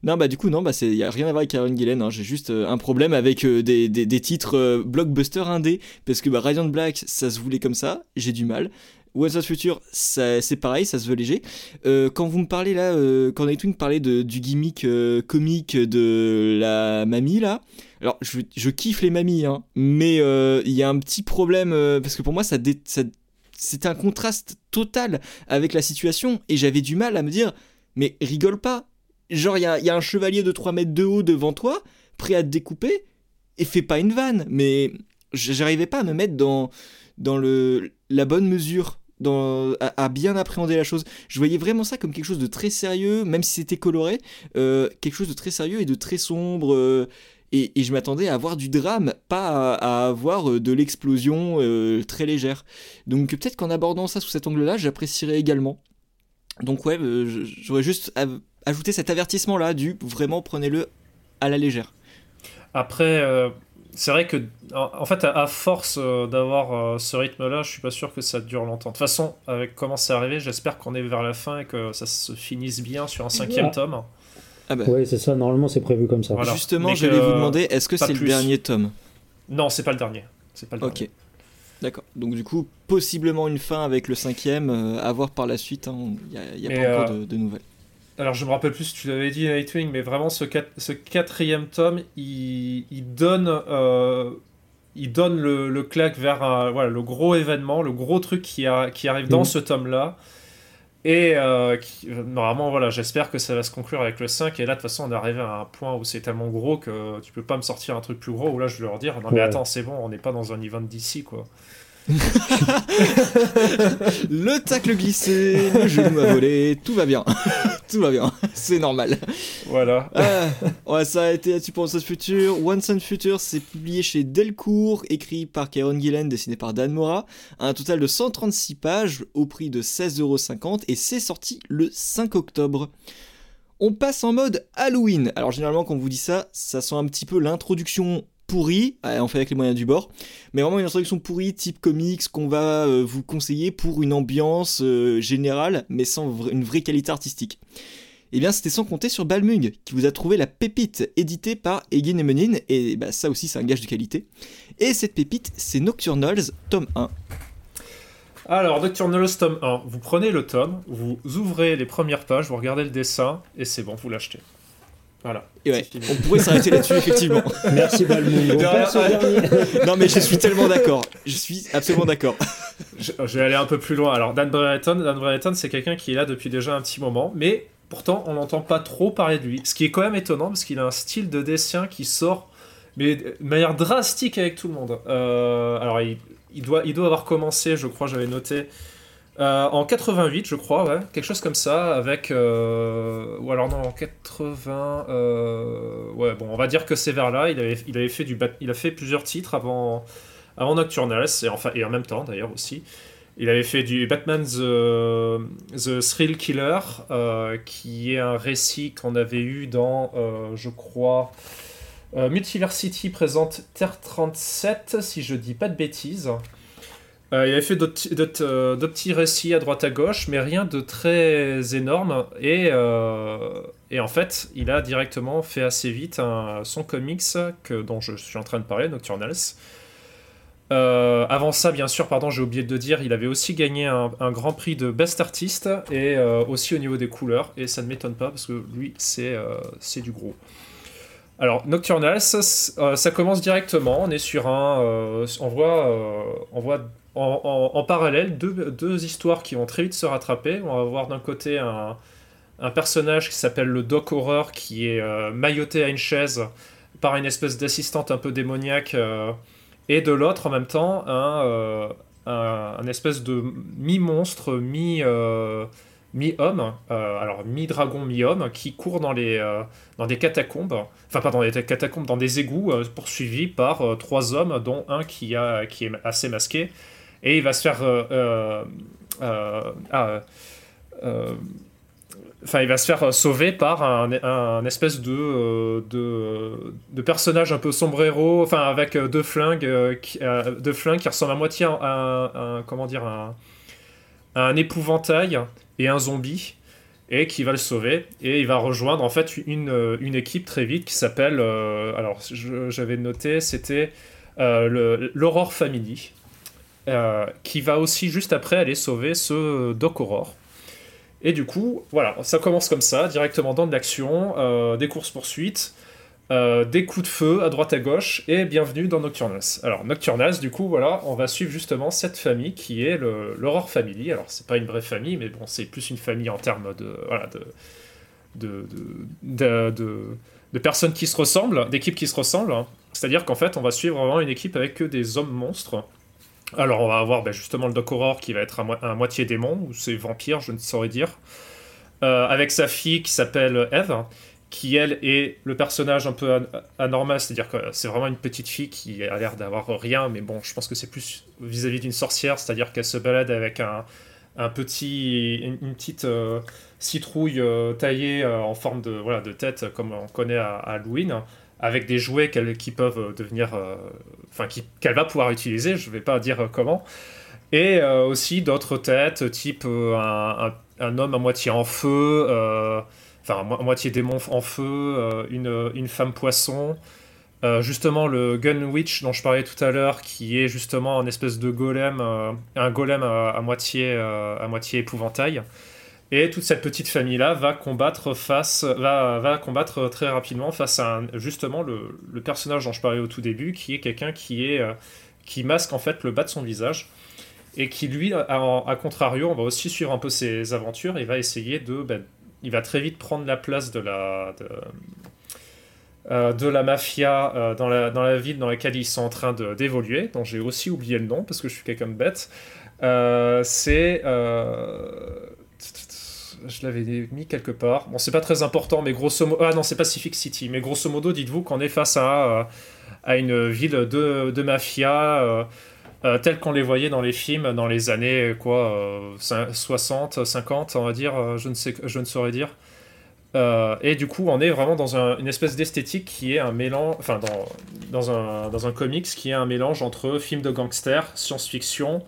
Non, bah du coup, non, bah n'y a rien à voir avec Karen Gillen, hein. j'ai juste euh, un problème avec des, des, des, titres blockbuster indé, parce que bah, Radiant Black, ça se voulait comme ça, j'ai du mal. What's the Future, c'est pareil, ça se veut léger. quand vous me parlez là, quand Nightwing parlait de, du gimmick comique de la mamie là, alors, je, je, kiffe les mamies, hein, mais euh, il y a un petit problème, euh, parce que pour moi, ça, ça c'est un contraste total avec la situation, et j'avais du mal à me dire, mais rigole pas. Genre, il y a, y a, un chevalier de 3 mètres de haut devant toi, prêt à te découper, et fais pas une vanne. Mais j'arrivais pas à me mettre dans, dans le, la bonne mesure. Dans, à, bien appréhender la chose. Je voyais vraiment ça comme quelque chose de très sérieux, même si c'était coloré, euh, quelque chose de très sérieux et de très sombre. Et, je m'attendais à avoir du drame, pas à, avoir euh, de l'explosion euh, très légère. Donc peut-être qu'en abordant ça sous cet angle-là, j'apprécierais également. Donc ouais, euh, j'aurais juste ajouté cet avertissement-là du vraiment prenez-le à la légère. Après, c'est vrai que, en fait, à, force d'avoir ce rythme-là, je suis pas sûr que ça dure longtemps. De toute façon, avec comment c'est arrivé, j'espère qu'on est vers la fin et que ça se finisse bien sur un cinquième tome. Ah bah. Oui, c'est ça, normalement c'est prévu comme ça. Justement, j'allais vous demander, est-ce que c'est le dernier tome? Non, c'est pas le dernier. C'est pas le Ok. D'accord. Donc du coup, possiblement une fin avec le cinquième, euh, à voir par la suite. Hein. Il n'y a, pas encore euh, de, nouvelles. Alors je me rappelle plus si tu l'avais dit Nightwing, mais vraiment ce, ce quatrième tome, il, donne, euh, il donne le, le claque vers voilà, le gros événement, le gros truc qui, a, qui arrive dans mhm. ce tome-là. Et euh, normalement, voilà, j'espère que ça va se conclure avec le 5. Et là, de toute façon, on est arrivé à un point où c'est tellement gros que tu peux pas me sortir un truc plus gros. Où là, je vais leur dire Non, mais attends, c'est bon, on n'est pas dans un event d'ici, quoi. le tacle glissé, le genou a volé, tout va bien. tout va bien, c'est normal. Voilà. Ah, ouais, ça a été Tu penses Future. One Sun Future, c'est publié chez Delcourt, écrit par Kieron Gillen, dessiné par Dan Mora. Un total de 136 pages au prix de 16,50€ et c'est sorti le 5 octobre. On passe en mode Halloween. Alors généralement quand on vous dit ça, ça sent un petit peu l'introduction pourri, on fait avec les moyens du bord, mais vraiment une introduction pourrie type comics qu'on va euh, vous conseiller pour une ambiance euh, générale, mais sans une vraie qualité artistique. Et eh bien c'était sans compter sur Balmung, qui vous a trouvé la pépite éditée par Egin Emenin, et bah, ça aussi c'est un gage de qualité. Et cette pépite, c'est Nocturnals, tome 1. Alors, Nocturnals, tome 1, vous prenez le tome, vous ouvrez les premières pages, vous regardez le dessin, et c'est bon, vous l'achetez. Voilà. on pourrait s'arrêter là-dessus, effectivement. Merci Balmung. non, mais je suis tellement d'accord. Je suis absolument d'accord. Je, vais aller un peu plus loin. Alors, Dan Brereton, Dan Brereton c'est quelqu'un qui est là depuis déjà un petit moment, mais pourtant, on n'entend pas trop parler de lui. Ce qui est quand même étonnant, parce qu'il a un style de dessin qui sort mais de manière drastique avec tout le monde. Euh, alors, il, il, doit, il doit avoir commencé, je crois, j'avais noté, euh, en 88, je crois, ouais, quelque chose comme ça, avec. Euh, ou alors non, en 80. Euh, ouais, bon, on va dire que c'est vers là. Il avait, il avait fait, du, il a fait plusieurs titres avant, avant Nocturnals, et, enfin, et en même temps d'ailleurs aussi. Il avait fait du Batman The, Thrill Killer, qui est un récit qu'on avait eu dans, je crois. Multiversity présente Terre 37, si je dis pas de bêtises. Euh, il avait fait euh, d'autres petits récits à droite à gauche, mais rien de très énorme. Et, euh, en fait, il a directement fait assez vite son comics que, dont je suis en train de parler, Nocturnals. avant ça, bien sûr, pardon, j'ai oublié de dire, il avait aussi gagné un, grand prix de Best Artist et aussi au niveau des couleurs. Et ça ne m'étonne pas parce que lui, c'est du gros. Alors, Nocturnal, ça, commence directement. On est sur un. on voit, on voit en, parallèle deux, histoires qui vont très vite se rattraper. On va voir d'un côté un, personnage qui s'appelle le Doc Horror qui est mailloté à une chaise par une espèce d'assistante un peu démoniaque et de l'autre en même temps un, un, espèce de mi-monstre, mi, euh, mi-homme, euh, alors mi-dragon, mi-homme, qui court dans, les, euh, dans des catacombes, enfin pas dans des catacombes, dans des égouts, poursuivi par trois hommes, dont un qui est assez masqué, et il va se faire... ah, Enfin, il va se faire sauver par un, espèce de, de, personnage un peu sombrero, enfin avec deux flingues, qui, deux flingues qui ressemblent à moitié à un, un, épouvantail et un zombie, et qui va le sauver. Et il va rejoindre en fait une, une équipe très vite qui s'appelle, alors j'avais noté, c'était l'Aurore Family, qui va aussi juste après aller sauver ce Doc Aurore. Et du coup, voilà, ça commence comme ça, directement dans de l'action, euh, des courses-poursuites, euh, des coups de feu à droite à gauche, et bienvenue dans Nocturnals. Alors, Nocturnals, du coup, voilà, on va suivre justement cette famille qui est l'Aurore Family. Alors, c'est pas une vraie famille, mais bon, c'est plus une famille en termes de. Voilà, de, de, de, personnes qui se ressemblent, d'équipes qui se ressemblent. Hein. C'est-à-dire qu'en fait, on va suivre vraiment une équipe avec que des hommes monstres. Alors on va avoir ben, justement le Doc Aurore qui va être un, moitié démon, ou c'est vampire, je ne saurais dire. Euh, avec sa fille qui s'appelle Eve, qui elle est le personnage un peu anormal, c'est-à-dire que c'est vraiment une petite fille qui a l'air d'avoir rien, mais bon, je pense que c'est plus vis-à-vis d'une sorcière, c'est-à-dire qu'elle se balade avec un, petit, une, petite euh, citrouille euh, taillée en forme de, voilà, de tête, comme on connaît à Halloween avec des jouets qui peuvent euh, devenir, euh, enfin qu'elle va pouvoir utiliser, je ne vais pas dire euh, comment, et aussi d'autres têtes, type un, homme à moitié en feu, enfin à moitié démon en feu, une, une, femme poisson. justement le Gun Witch dont je parlais tout à l'heure qui est justement un espèce de golem un golem à, moitié à moitié épouvantail et toute cette petite famille-là va combattre face, va, va combattre très rapidement face à justement le, personnage dont je parlais au tout début, qui est quelqu'un qui est euh, qui masque en fait le bas de son visage et qui lui, à, contrario, on va aussi suivre un peu ses aventures. Il va essayer de, ben, il va très vite prendre la place de la de, euh, la mafia euh, dans, la, dans la ville dans laquelle ils sont en train d'évoluer, dont j'ai aussi oublié le nom parce que je suis quelqu'un de bête. c'est je l'avais mis quelque part. Bon, c'est pas très important, mais grosso modo. Ah non, c'est Pacific City. Mais grosso modo, dites-vous qu'on est face à, euh, à une ville de, de mafia euh, euh, telle qu'on les voyait dans les films dans les années quoi, 60, 50, on va dire. je, ne sais, je ne saurais dire. et du coup, on est vraiment dans une espèce d'esthétique qui est un mélange. Enfin, dans, dans, un, dans un comics qui est un mélange entre film de gangster, science-fiction.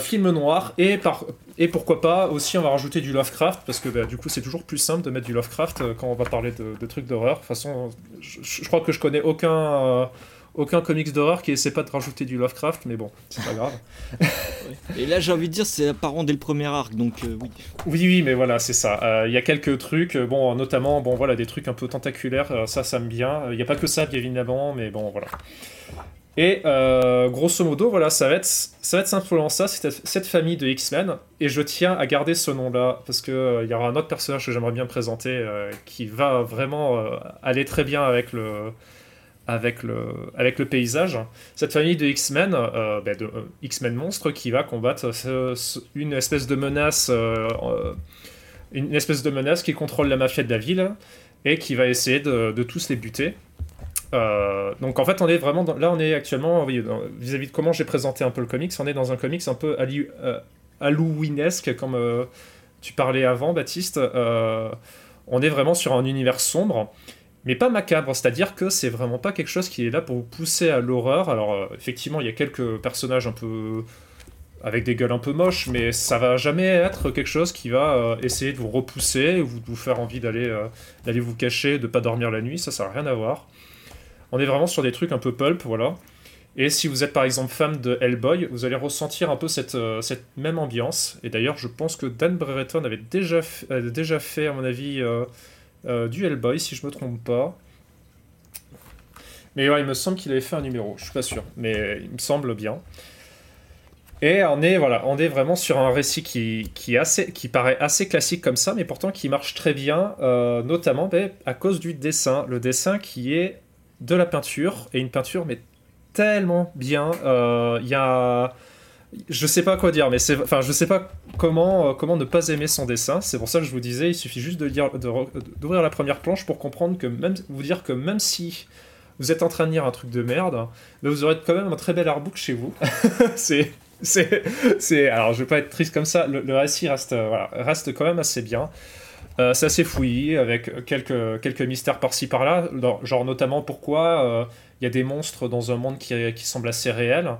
Film noir et par, et pourquoi pas aussi on va rajouter du Lovecraft parce que bah, du coup c'est toujours plus simple de mettre du Lovecraft euh, quand on va parler de, trucs d'horreur. De toute façon, je, crois que je connais aucun euh, aucun comics d'horreur qui essaie pas de rajouter du Lovecraft, mais bon, c'est pas grave. Et là j'ai envie de dire c'est apparent dès le premier arc, donc euh, oui. Oui oui mais voilà c'est ça. Il y a quelques trucs, bon notamment bon voilà des trucs un peu tentaculaires, ça ça me bien. Il n'y a pas que ça bien évidemment, mais bon voilà. Et euh, grosso modo, voilà, ça va être, simplement ça, cette, famille de X-Men. Et je tiens à garder ce nom-là, parce qu'il euh, y aura un autre personnage que j'aimerais bien présenter euh, qui va vraiment aller très bien avec le, avec le, avec le paysage. Cette famille de X-Men, ben, de X-Men monstres, qui va combattre une espèce de menace, une espèce de menace qui contrôle la mafia de la ville et qui va essayer de tous les buter. Euh, donc en fait, on est vraiment là, on est actuellement vis-à-vis de comment j'ai présenté un peu le comics. On est dans un comics un peu euh, Halloweenesque, comme euh, tu parlais avant, Baptiste. on est vraiment sur un univers sombre, mais pas macabre. C'est-à-dire que c'est vraiment pas quelque chose qui est là pour vous pousser à l'horreur. Alors effectivement, il y a quelques personnages un peu avec des gueules un peu moches, mais ça va jamais être quelque chose qui va essayer de vous repousser ou de vous faire envie d'aller d'aller vous cacher, de pas dormir la nuit. Ça, ça n'a rien à voir. On est vraiment sur des trucs un peu pulp, voilà. Et si vous êtes par exemple fan de Hellboy, vous allez ressentir un peu cette, euh, cette même ambiance. Et d'ailleurs, je pense que Dan Brereton avait déjà, déjà fait, à mon avis, euh, euh, du Hellboy, si je me trompe pas. Mais il me semble qu'il avait fait un numéro, je suis pas sûr, mais il me semble bien. Et on est, voilà, on est vraiment sur un récit qui, qui, assez, qui paraît assez classique comme ça, mais pourtant qui marche très bien, euh, notamment ben, à cause du dessin. Le dessin qui est de la peinture, et une peinture, mais tellement bien. Euh, il y a. Je sais pas quoi dire, mais c'est, enfin, je sais pas comment, euh, comment ne pas aimer son dessin. C'est pour ça que je vous disais, il suffit juste de lire, d'ouvrir la première planche pour comprendre que même, vous dire que même si vous êtes en train de lire un truc de merde, ben, vous aurez quand même un très bel artbook chez vous. c'est, c'est, alors je vais pas être triste comme ça. Le, récit reste, euh, reste quand même assez bien. Euh, c'est assez fouillis avec quelques, mystères par-ci par-là, genre notamment pourquoi il y a des monstres dans un monde qui, semble assez réel.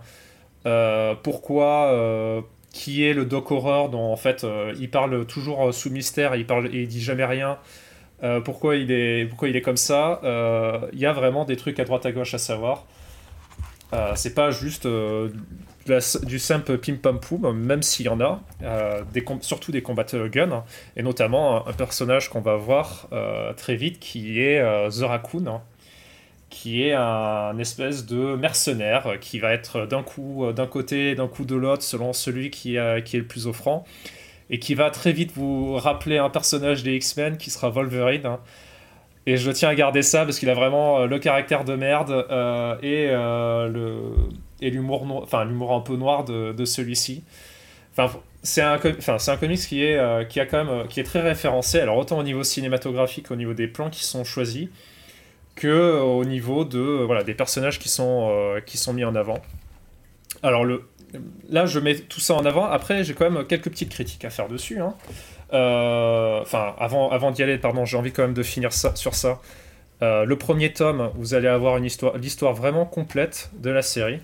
Euh, pourquoi euh, qui est le Doc Horror dont en fait euh, il parle toujours sous mystère il parle et il dit jamais rien. Pourquoi il est pourquoi il est comme ça? Il y a vraiment des trucs à droite à gauche à savoir c'est pas juste du simple pim pam poum même s'il y en a des surtout des combats gun et notamment un, personnage qu'on va voir très vite qui est The Raccoon qui est un espèce de mercenaire qui va être d'un coup d'un côté, d'un coup de l'autre, selon celui qui, qui est le plus offrant, et qui va très vite vous rappeler un personnage des X-Men qui sera Wolverine. Hein. Et je tiens à garder ça parce qu'il a vraiment euh, le caractère de merde euh, et euh, le et l'humour enfin l'humour un peu noir de, celui-ci. Enfin, c'est un, enfin, c'est un comics qui est, qui, a quand même, qui est très référencé, alors autant au niveau cinématographique, au niveau des plans qui sont choisis, que au niveau de voilà des personnages qui sont qui sont mis en avant. Alors le là je mets tout ça en avant. Après j'ai quand même quelques petites critiques à faire dessus. Hein. Euh, enfin avant avant d'y aller pardon j'ai envie quand même de finir ça sur ça. Euh, le premier tome vous allez avoir une histoire l'histoire vraiment complète de la série.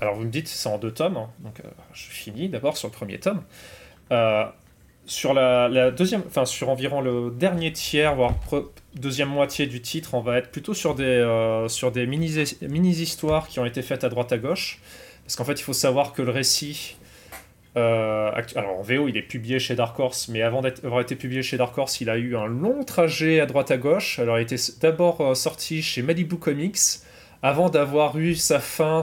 Alors vous me dites c'est en deux tomes hein. donc je finis d'abord sur le premier tome sur la, deuxième, enfin sur environ le dernier tiers, voire deuxième moitié du titre, on va être plutôt sur des, euh, sur des mini-histoires qui ont été faites à droite à gauche. Parce qu'en fait, il faut savoir que le récit. Euh, alors en VO, il est publié chez Dark Horse, mais avant d'avoir été publié chez Dark Horse, il a eu un long trajet à droite à gauche. Alors il était d'abord euh, sorti chez Malibu Comics, avant d'avoir eu sa fin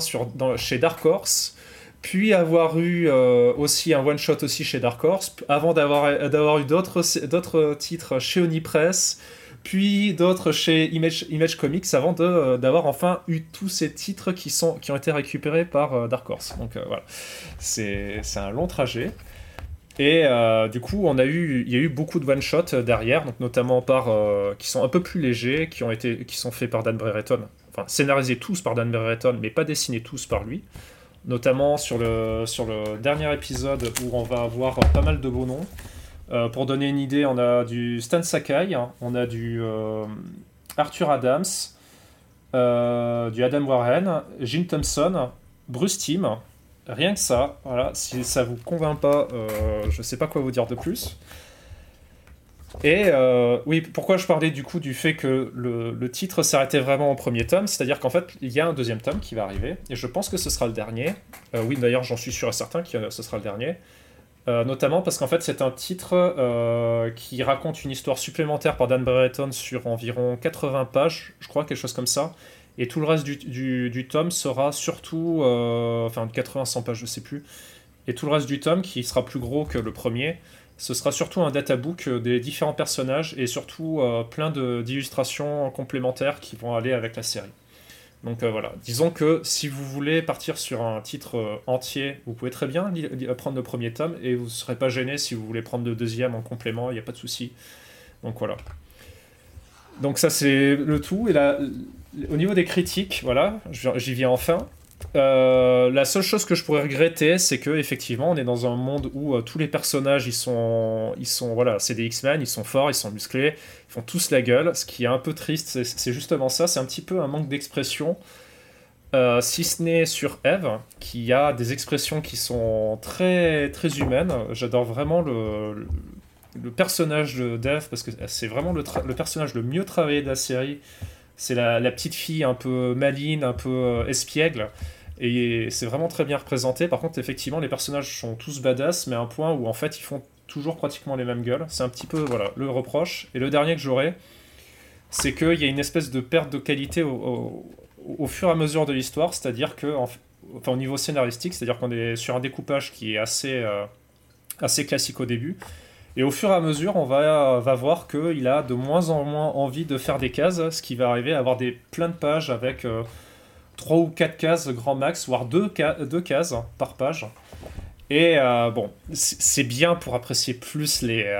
chez Dark Horse puis avoir eu euh, aussi un one shot aussi chez Dark Horse, avant d'avoir eu d'autres titres chez Onipress, puis d'autres chez Image Comics avant de d'avoir enfin eu tous ces titres qui sont qui ont été récupérés par euh, Dark Horse. Donc euh, voilà, c'est c'est un long trajet. Et du coup, on a eu, il y a eu beaucoup de one shot derrière, donc notamment par qui sont un peu plus légers, qui ont été, qui sont faits par Dan Brereton, enfin scénarisés tous par Dan Brereton, mais pas dessinés tous par lui notamment sur le, sur le dernier épisode où on va avoir pas mal de beaux noms. Euh, pour donner une idée, on a du Stan Sakai, on a du euh, Arthur Adams, euh, du Adam Warren, Jim Thompson, Bruce Timm. Rien que ça, voilà, si ça vous convainc pas, je sais pas quoi vous dire de plus. Et oui, pourquoi je parlais du coup du fait que le, titre s'arrêtait vraiment au premier tome, c'est-à-dire qu'en fait, il y a un deuxième tome qui va arriver, et je pense que ce sera le dernier. Oui, d'ailleurs, j'en suis sûr et certain que ce sera le dernier. Euh, notamment parce qu'en fait, c'est un titre qui raconte une histoire supplémentaire par Dan Brereton sur environ 80 pages, je crois, quelque chose comme ça. Et tout le reste du, du tome sera surtout. enfin, 80-100 pages, je sais plus. Et tout le reste du tome, qui sera plus gros que le premier, ce sera surtout un databook euh, des différents personnages et surtout euh, plein d'illustrations complémentaires qui vont aller avec la série. Donc euh, voilà, disons que si vous voulez partir sur un titre entier, vous pouvez très bien prendre le premier tome et vous ne serez pas gêné si vous voulez prendre le deuxième en complément, il n'y a pas de souci. Donc voilà. Donc ça c'est le tout. Et là, au niveau des critiques, voilà, j'y viens enfin. Euh, la seule chose que je pourrais regretter, c'est que effectivement, on est dans un monde où euh, tous les personnages, ils sont, ils sont, voilà, c'est des X-Men, ils sont forts, ils sont musclés, ils font tous la gueule. Ce qui est un peu triste, c'est justement ça. C'est un petit peu un manque d'expression, euh, si ce n'est sur Eve, qui a des expressions qui sont très, très humaines. J'adore vraiment le, le, personnage d'Eve parce que c'est vraiment le, le, personnage le mieux travaillé de la série. C'est la, petite fille un peu maline, un peu espiègle. Et c'est vraiment très bien représenté. Par contre, effectivement, les personnages sont tous badass, mais à un point où en fait ils font toujours pratiquement les mêmes gueules. C'est un petit peu voilà, le reproche. Et le dernier que j'aurais, c'est qu'il y a une espèce de perte de qualité au, fur et à mesure de l'histoire, c'est-à-dire que, au niveau scénaristique, c'est-à-dire qu'on est sur un découpage qui est assez, euh, assez classique au début. Et au fur et à mesure, on va, va voir qu'il a de moins en moins envie de faire des cases, ce qui va arriver à avoir des, plein de pages avec euh, trois 3 ou 4 cases grand max, voire 2, deux cases par page. Et euh, bon, c'est bien pour apprécier plus les,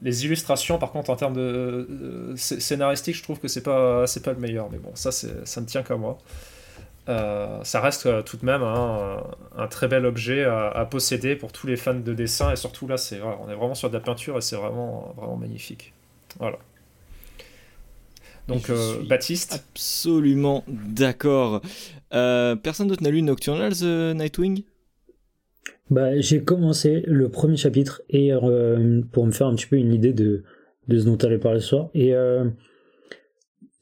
les, illustrations. Par contre, en termes de, scénaristique, je trouve que c'est pas, pas le meilleur. Mais bon, ça, ça ne tient qu'à moi. Euh, ça reste euh, tout de même un, très bel objet à, posséder pour tous les fans de dessin. Et surtout là c'est on est vraiment sur de la peinture et c'est vraiment vraiment magnifique. Voilà. Donc euh, Baptiste absolument d'accord. Personne d'autre n'a lu Nocturnals Nightwing? Bah j'ai commencé le premier chapitre et pour me faire un petit peu une idée de de ce dont tu allais parler ce soir. Et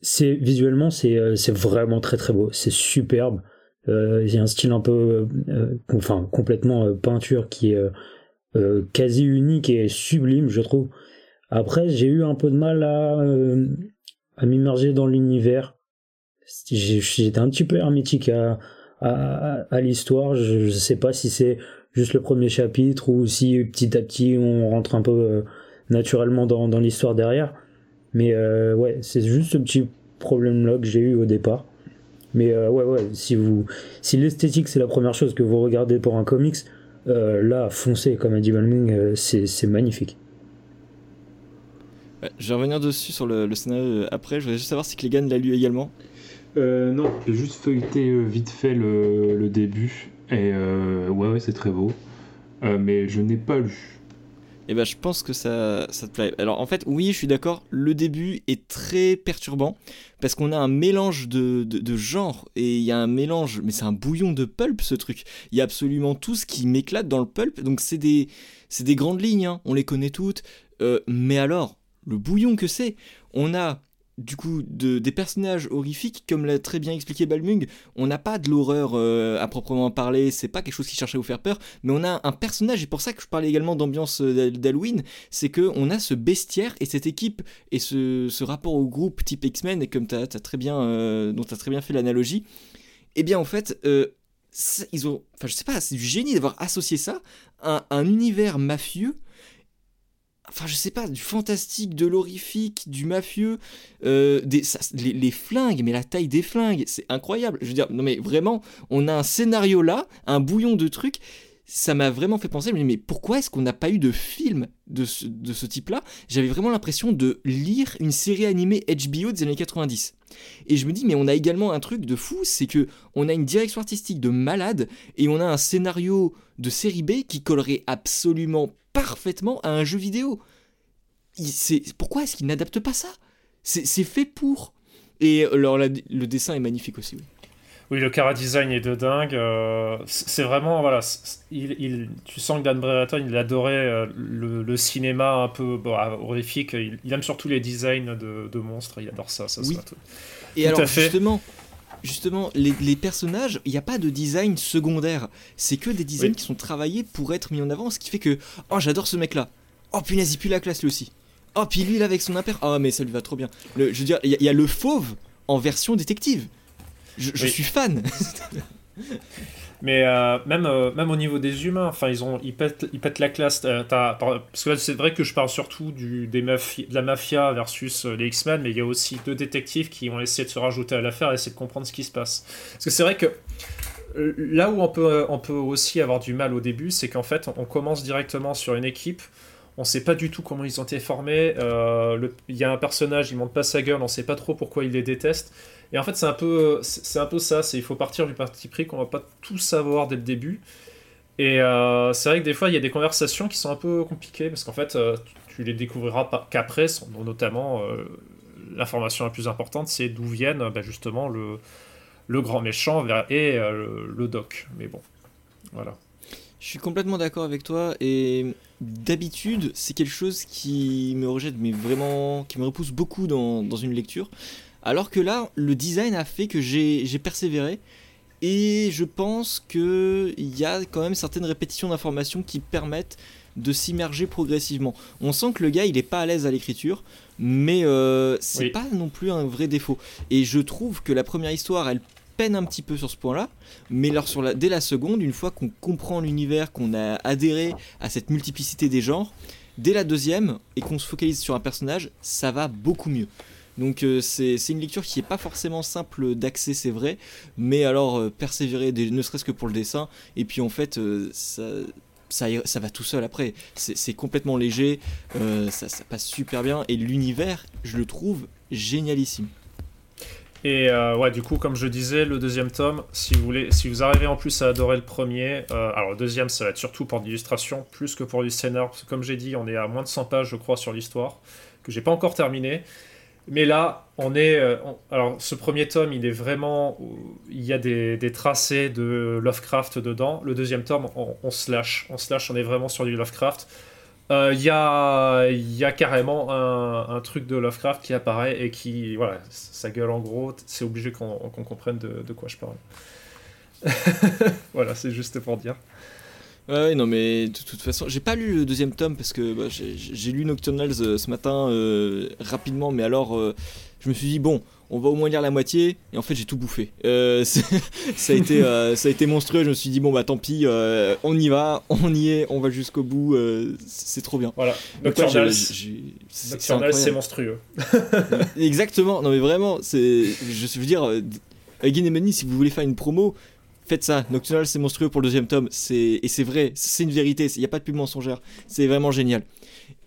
c'est visuellement c'est euh, c'est vraiment très très beau. C'est superbe. Euh, il y a un style un peu euh, enfin complètement peinture qui est quasi unique et sublime je trouve. Après j'ai eu un peu de mal à à m'immerger dans l'univers. J'étais un petit peu hermétique à à, à l'histoire. Je, je sais pas si c'est juste le premier chapitre ou si petit à petit on rentre un peu naturellement dans, dans l'histoire derrière mais euh, ouais, c'est juste ce petit problème-là que j'ai eu au départ. Mais euh, ouais, ouais, si vous, si l'esthétique c'est la première chose que vous regardez pour un comics, euh, là, foncez comme a dit Balming, c'est magnifique. je vais revenir dessus sur le, scénario après. Je voudrais juste savoir si Clegane l'a lu également. non, j'ai juste feuilleté vite fait le, le début. Et ouais, ouais, c'est très beau. mais je n'ai pas lu et eh ben je pense que ça, ça te plaît. Alors en fait, oui, je suis d'accord, le début est très perturbant parce qu'on a un mélange de, de, genres et il y a un mélange, mais c'est un bouillon de pulp ce truc. Il y a absolument tout ce qui m'éclate dans le pulp, donc c'est des, des grandes lignes, hein. on les connaît toutes. Euh, mais alors, le bouillon que c'est, on a du coup de, des personnages horrifiques, comme l'a très bien expliqué Balmung, on n'a pas de l'horreur euh, à proprement parler, c'est pas quelque chose qui cherche à vous faire peur, mais on a un personnage, et pour ça que je parlais également d'ambiance euh, d'Halloween, c'est que on a ce bestiaire et cette équipe et ce, rapport au groupe type X-Men, et comme tu as, très bien, euh, dont tu as très bien fait l'analogie, eh bien en fait, ils ont, enfin je sais pas, c'est du génie d'avoir associé ça à un univers mafieux enfin je sais pas, du fantastique, de l'horrifique, du mafieux, euh, des, les, flingues, mais la taille des flingues, c'est incroyable. Je veux dire, non mais vraiment, on a un scénario là, un bouillon de trucs. Ça m'a vraiment fait penser, mais pourquoi est-ce qu'on n'a pas eu de film de ce, de ce type-là? J'avais vraiment l'impression de lire une série animée HBO des années 90. Et je me dis, mais on a également un truc de fou, c'est que on a une direction artistique de malade et on a un scénario de série B qui collerait absolument parfaitement à un jeu vidéo. pourquoi est-ce qu'il n'adapte pas ça? C'est fait pour. Et alors, le dessin est magnifique aussi. Oui. le cara design est de dingue. Euh, c'est vraiment voilà, il, tu sens que Dan Brereton il adorait euh, le, cinéma un peu horrifique. Il, aime surtout les designs de, monstres. Il adore ça. ça oui. Et alors justement, justement, les, personnages, il n'y a pas de design secondaire. C'est que des designs qui sont travaillés pour être mis en avant, ce qui fait que, oh, j'adore ce mec-là. Oh, punaise, il pue la classe lui aussi. Oh, puis lui, là, avec son imper. Oh, mais ça lui va trop bien. je veux dire, il y, a le fauve en version détective. Je, suis fan. Mais euh, même, euh, même au niveau des humains, enfin, ils, ont, ils, pètent, ils pètent la classe. Euh, parce que c'est vrai que je parle surtout du, des de la mafia versus les X-Men, mais il y a aussi deux détectives qui ont essayé de se rajouter à l'affaire et essayer de comprendre ce qui se passe. Parce que c'est vrai que là où on peut, on peut aussi avoir du mal au début, c'est qu'en fait, on commence directement sur une équipe. On sait pas du tout comment ils ont été formés. Il y a un personnage, il monte pas sa gueule, on sait pas trop pourquoi il les déteste. Et en fait, c'est un peu, c'est un peu ça. C'est il faut partir du parti pris qu'on va pas tout savoir dès le début. Et euh, c'est vrai que des fois, il y a des conversations qui sont un peu compliquées parce qu'en fait, euh, tu les découvriras qu'après, notamment euh, l'information la plus importante, c'est d'où viennent bah, justement le, le grand méchant et le, doc. Mais bon, voilà. Je suis complètement d'accord avec toi et d'habitude, c'est quelque chose qui me rejette, mais vraiment, qui me repousse beaucoup dans, dans une lecture. Alors que là, le design a fait que j'ai persévéré. Et je pense qu'il y a quand même certaines répétitions d'informations qui permettent de s'immerger progressivement. On sent que le gars, il est pas à l'aise à l'écriture, mais euh, c'est pas non plus un vrai défaut. Et je trouve que la première histoire, elle peine un petit peu sur ce point-là, mais alors sur la, dès la seconde, une fois qu'on comprend l'univers, qu'on a adhéré à cette multiplicité des genres, dès la deuxième, et qu'on se focalise sur un personnage, ça va beaucoup mieux. Donc euh, c'est une lecture qui n'est pas forcément simple d'accès, c'est vrai, mais alors euh, persévérer, ne serait-ce que pour le dessin, et puis en fait, euh, ça, ça, va tout seul après. C'est complètement léger, ça, ça, passe super bien, et l'univers, je le trouve génialissime. Et ouais, du coup, comme je disais, le deuxième tome, si vous, voulez, si vous arrivez en plus à adorer le premier, alors le deuxième, ça va être surtout pour l'illustration, plus que pour du scénar, parce que comme j'ai dit, on est à moins de 100 pages, je crois, sur l'histoire, que j'ai pas encore terminé. Mais là, on est. Euh, alors, ce premier tome, il est vraiment. Il y a des, tracés de Lovecraft dedans. Le deuxième tome, on, se lâche. On se lâche, on est vraiment sur du Lovecraft. Euh, il y, a, y a carrément un, truc de Lovecraft qui apparaît et qui. Voilà, sa gueule en gros, c'est obligé qu'on comprenne de, de, quoi je parle. voilà, c'est juste pour dire. Ouais, non, mais de toute façon, j'ai pas lu le deuxième tome parce que bah, j'ai lu Nocturnals euh, ce matin euh, rapidement, mais alors euh, je me suis dit, bon, on va au moins lire la moitié, et en fait j'ai tout bouffé. ça, a été, ça a été monstrueux, je me suis dit, bon bah tant pis, on y va, on y est, on va jusqu'au bout, c'est trop bien. Voilà, Nocturnals, c'est monstrueux. Exactement, non mais vraiment, je veux dire, Again Money, si vous voulez faire une promo, faites ça. Nocturnal, c'est monstrueux pour le deuxième tome. Et c'est vrai, c'est une vérité. Il n'y a pas de pub mensongère. C'est vraiment génial.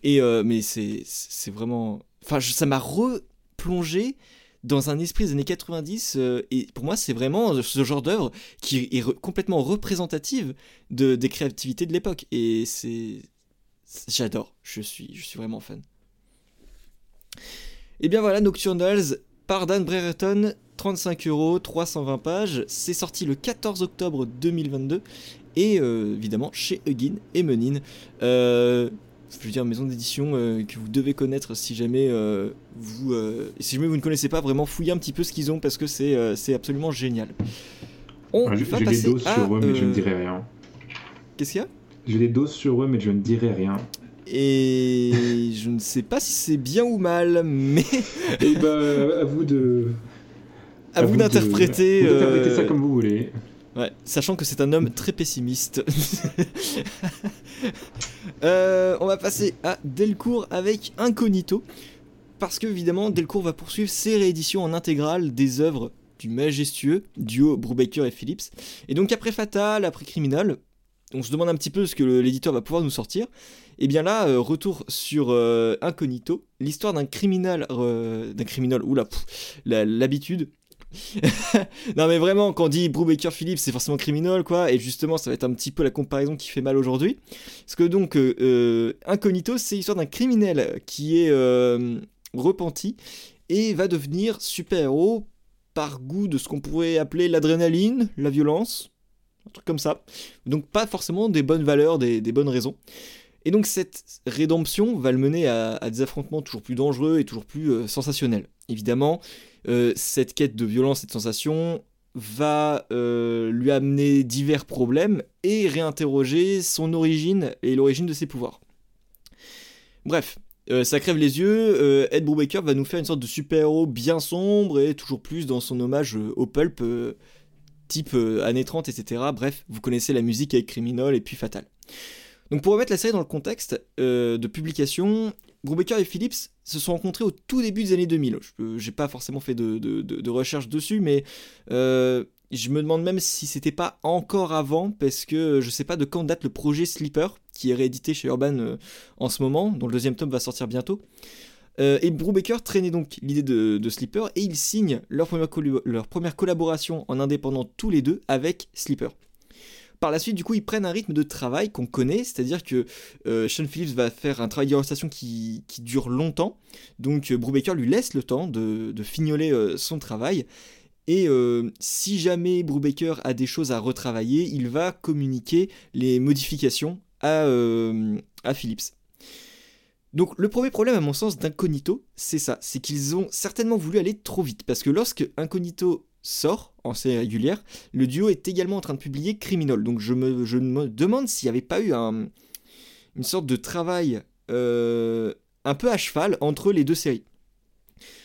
Et euh, mais c'est vraiment. Enfin, ça m'a replongé dans un esprit des années 90. Euh, et pour moi, c'est vraiment ce genre d'œuvre qui est complètement représentative de, des créativités de l'époque. Et c'est. J'adore. Je suis, je suis vraiment fan. Et bien voilà, Nocturnals par Dan Brereton 35 euros, 320 pages. C'est sorti le 14 octobre 2022 et euh, évidemment chez Huggin et Menin. Euh, je veux dire, maison d'édition euh, que vous devez connaître si jamais vous, si jamais vous ne connaissez pas, vraiment fouillez un petit peu ce qu'ils ont parce que c'est absolument génial. J'ai des doses sur eux, mais je ne dirai rien. Qu'est-ce qu'il y a? J'ai des doses sur eux, mais je ne dirai rien. Et je ne sais pas si c'est bien ou mal, mais. Et eh ben, à vous de à, vous, d'interpréter. Euh, ça comme vous voulez. Ouais, sachant que c'est un homme très pessimiste. Euh, on va passer à Delcourt avec Incognito. Parce que, évidemment, Delcourt va poursuivre ses rééditions en intégrale des œuvres du majestueux duo Brubaker et Phillips. Et donc, après Fatal, après Criminal, on se demande un petit peu ce que l'éditeur va pouvoir nous sortir. Et bien là, euh, retour sur Incognito, l'histoire d'un criminel, d'un criminel, oula, l'habitude, non mais vraiment, quand on dit Brubaker Phillips, c'est forcément criminel quoi. Et justement, ça va être un petit peu la comparaison qui fait mal aujourd'hui. Parce que donc, euh, euh, Incognito, c'est l'histoire d'un criminel qui est euh, repenti et va devenir super-héros par goût de ce qu'on pourrait appeler l'adrénaline, la violence, un truc comme ça. Donc pas forcément des bonnes valeurs, des, bonnes raisons. Et donc cette rédemption va le mener à, à, des affrontements toujours plus dangereux et toujours plus sensationnels. Évidemment, euh, cette quête de violence et de sensation va euh, lui amener divers problèmes et réinterroger son origine et l'origine de ses pouvoirs. Bref, euh, ça crève les yeux, Ed Brubaker va nous faire une sorte de super-héros bien sombre et toujours plus dans son hommage au pulp type années 30, etc. Bref, vous connaissez la musique avec Criminal et puis Fatal. Donc pour remettre la série dans le contexte de publication, Brubaker et Phillips se sont rencontrés au tout début des années 2000. Je J'ai pas forcément fait de, recherche dessus, mais euh, je me demande même si c'était pas encore avant, parce que je sais pas de quand date le projet Sleeper, qui est réédité chez Urban euh, en ce moment, dont le deuxième tome va sortir bientôt. Euh, et Brubaker traînait donc l'idée de, de, Sleeper et ils signent leur première, leur première collaboration en indépendant tous les deux avec Sleeper. Par la suite, du coup, ils prennent un rythme de travail qu'on connaît, c'est-à-dire que euh, Sean Phillips va faire un travail d'illustration qui, qui dure longtemps, donc euh, Brubaker lui laisse le temps de, fignoler euh, son travail. Et si jamais Brubaker a des choses à retravailler, il va communiquer les modifications à, à Phillips. Donc le premier problème à mon sens d'Incognito, c'est ça, c'est qu'ils ont certainement voulu aller trop vite, parce que lorsque Incognito sort en série régulière, le duo est également en train de publier Criminal. Donc je me, demande s'il n'y avait pas eu un, une sorte de travail euh, un peu à cheval entre les deux séries.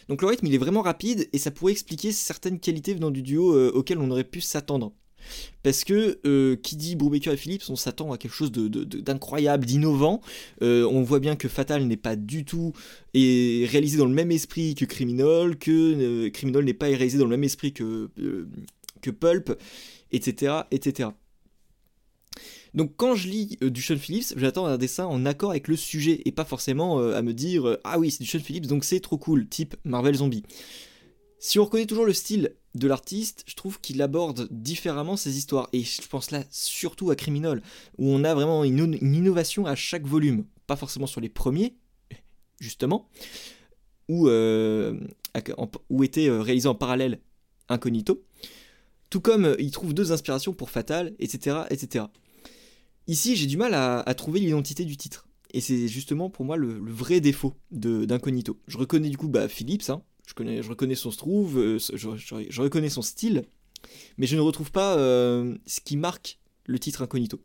Donc le rythme il est vraiment rapide et ça pourrait expliquer certaines qualités venant du duo euh, auxquelles on aurait pu s'attendre. Parce que euh, qui dit Brubaker et Phillips, on s'attend à quelque chose d'incroyable, d'innovant. Euh, on voit bien que Fatal n'est pas du tout et réalisé dans le même esprit que Criminal, que Criminal n'est pas réalisé dans le même esprit que, que Pulp, etc., etc. Donc quand je lis euh, du Sean Phillips, j'attends un dessin en accord avec le sujet et pas forcément euh, à me dire euh, ah oui c'est du Sean Phillips donc c'est trop cool, type Marvel Zombie. Si on reconnaît toujours le style de l'artiste, je trouve qu'il aborde différemment ses histoires et je pense là surtout à Criminal où on a vraiment une, innovation à chaque volume, pas forcément sur les premiers justement, où, où était réalisé en parallèle Incognito. Tout comme il trouve deux inspirations pour Fatal, etc. etc. Ici, j'ai du mal à, trouver l'identité du titre. Et c'est justement pour moi le, vrai défaut d'Incognito. Je reconnais du coup bah, Philips, hein. Je, connais, je reconnais son euh, je, reconnais son style, mais je ne retrouve pas euh, ce qui marque le titre Incognito.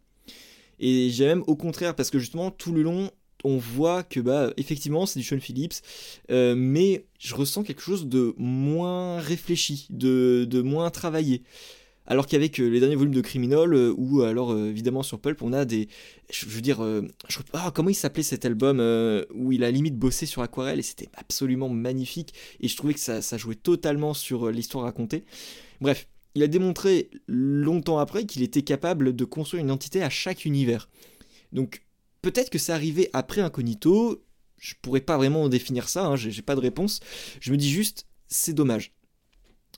Et j'ai même au contraire, parce que justement tout le long, on voit que bah effectivement c'est du Sean Phillips, euh, mais je ressens quelque chose de moins réfléchi, de moins travaillé. Alors qu'avec euh, les derniers volumes de Criminal, euh, ou alors euh, évidemment sur Pulp, on a des. Je, veux dire. Je, ah, comment il s'appelait cet album où il a limite bossé sur aquarelle et c'était absolument magnifique. Et je trouvais que ça, jouait totalement sur l'histoire racontée. Bref, il a démontré longtemps après qu'il était capable de construire une entité à chaque univers. Donc peut-être que c'est arrivé après Incognito. Je pourrais pas vraiment définir ça, hein, j'ai pas de réponse. Je me dis juste, c'est dommage.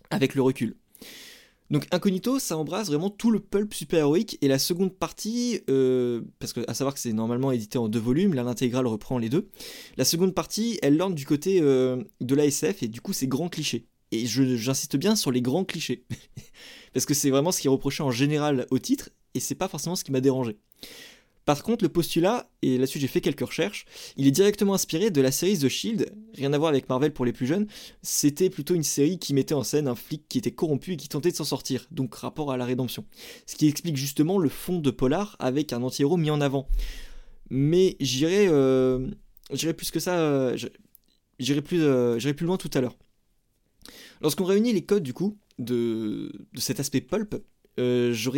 Avec le recul. Donc Incognito, ça embrasse vraiment tout le pulp super-héroïque, et la seconde partie, euh, parce que à savoir que c'est normalement édité en deux volumes, là l'intégrale reprend les deux, la seconde partie, elle lorne du côté euh, de l'ASF, et du coup c'est grands clichés. Et j'insiste bien sur les grands clichés, parce que c'est vraiment ce qui est reproché en général au titre, et c'est pas forcément ce qui m'a dérangé. Par contre, le postulat, et là-dessus j'ai fait quelques recherches, il est directement inspiré de la série The Shield, rien à voir avec Marvel pour les plus jeunes, c'était plutôt une série qui mettait en scène un flic qui était corrompu et qui tentait de s'en sortir, donc rapport à la rédemption. Ce qui explique justement le fond de Polar avec un anti-héros mis en avant. Mais j'irai euh, plus que ça, euh, j'irai plus, euh, plus loin tout à l'heure. Lorsqu'on réunit les codes du coup de, de cet aspect pulp, euh, je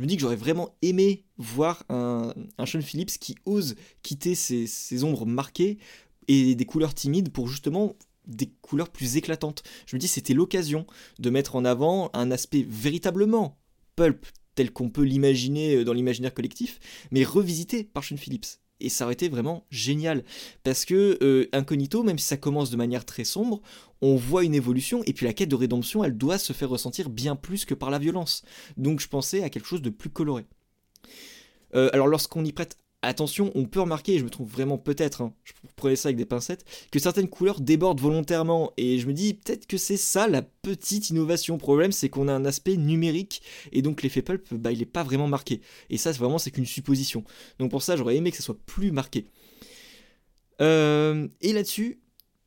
me dis que j'aurais vraiment aimé voir un, Sean Phillips qui ose quitter ses, ombres marquées et des couleurs timides pour justement des couleurs plus éclatantes. Je me dis c'était l'occasion de mettre en avant un aspect véritablement pulp tel qu'on peut l'imaginer dans l'imaginaire collectif, mais revisité par Sean Phillips et ça aurait été vraiment génial. Parce que euh, Incognito même si ça commence de manière très sombre on voit une évolution et puis la quête de rédemption elle doit se faire ressentir bien plus que par la violence. Donc je pensais à quelque chose de plus coloré. Euh, alors lorsqu'on y prête attention, on peut remarquer, et je me trouve vraiment peut-être, hein, je prenais ça avec des pincettes, que certaines couleurs débordent volontairement. Et je me dis peut-être que c'est ça la petite innovation. Le problème, c'est qu'on a un aspect numérique et donc l'effet pulp, bah, il n'est pas vraiment marqué. Et ça, vraiment, c'est qu'une supposition. Donc pour ça, j'aurais aimé que ça soit plus marqué. Euh, et là-dessus,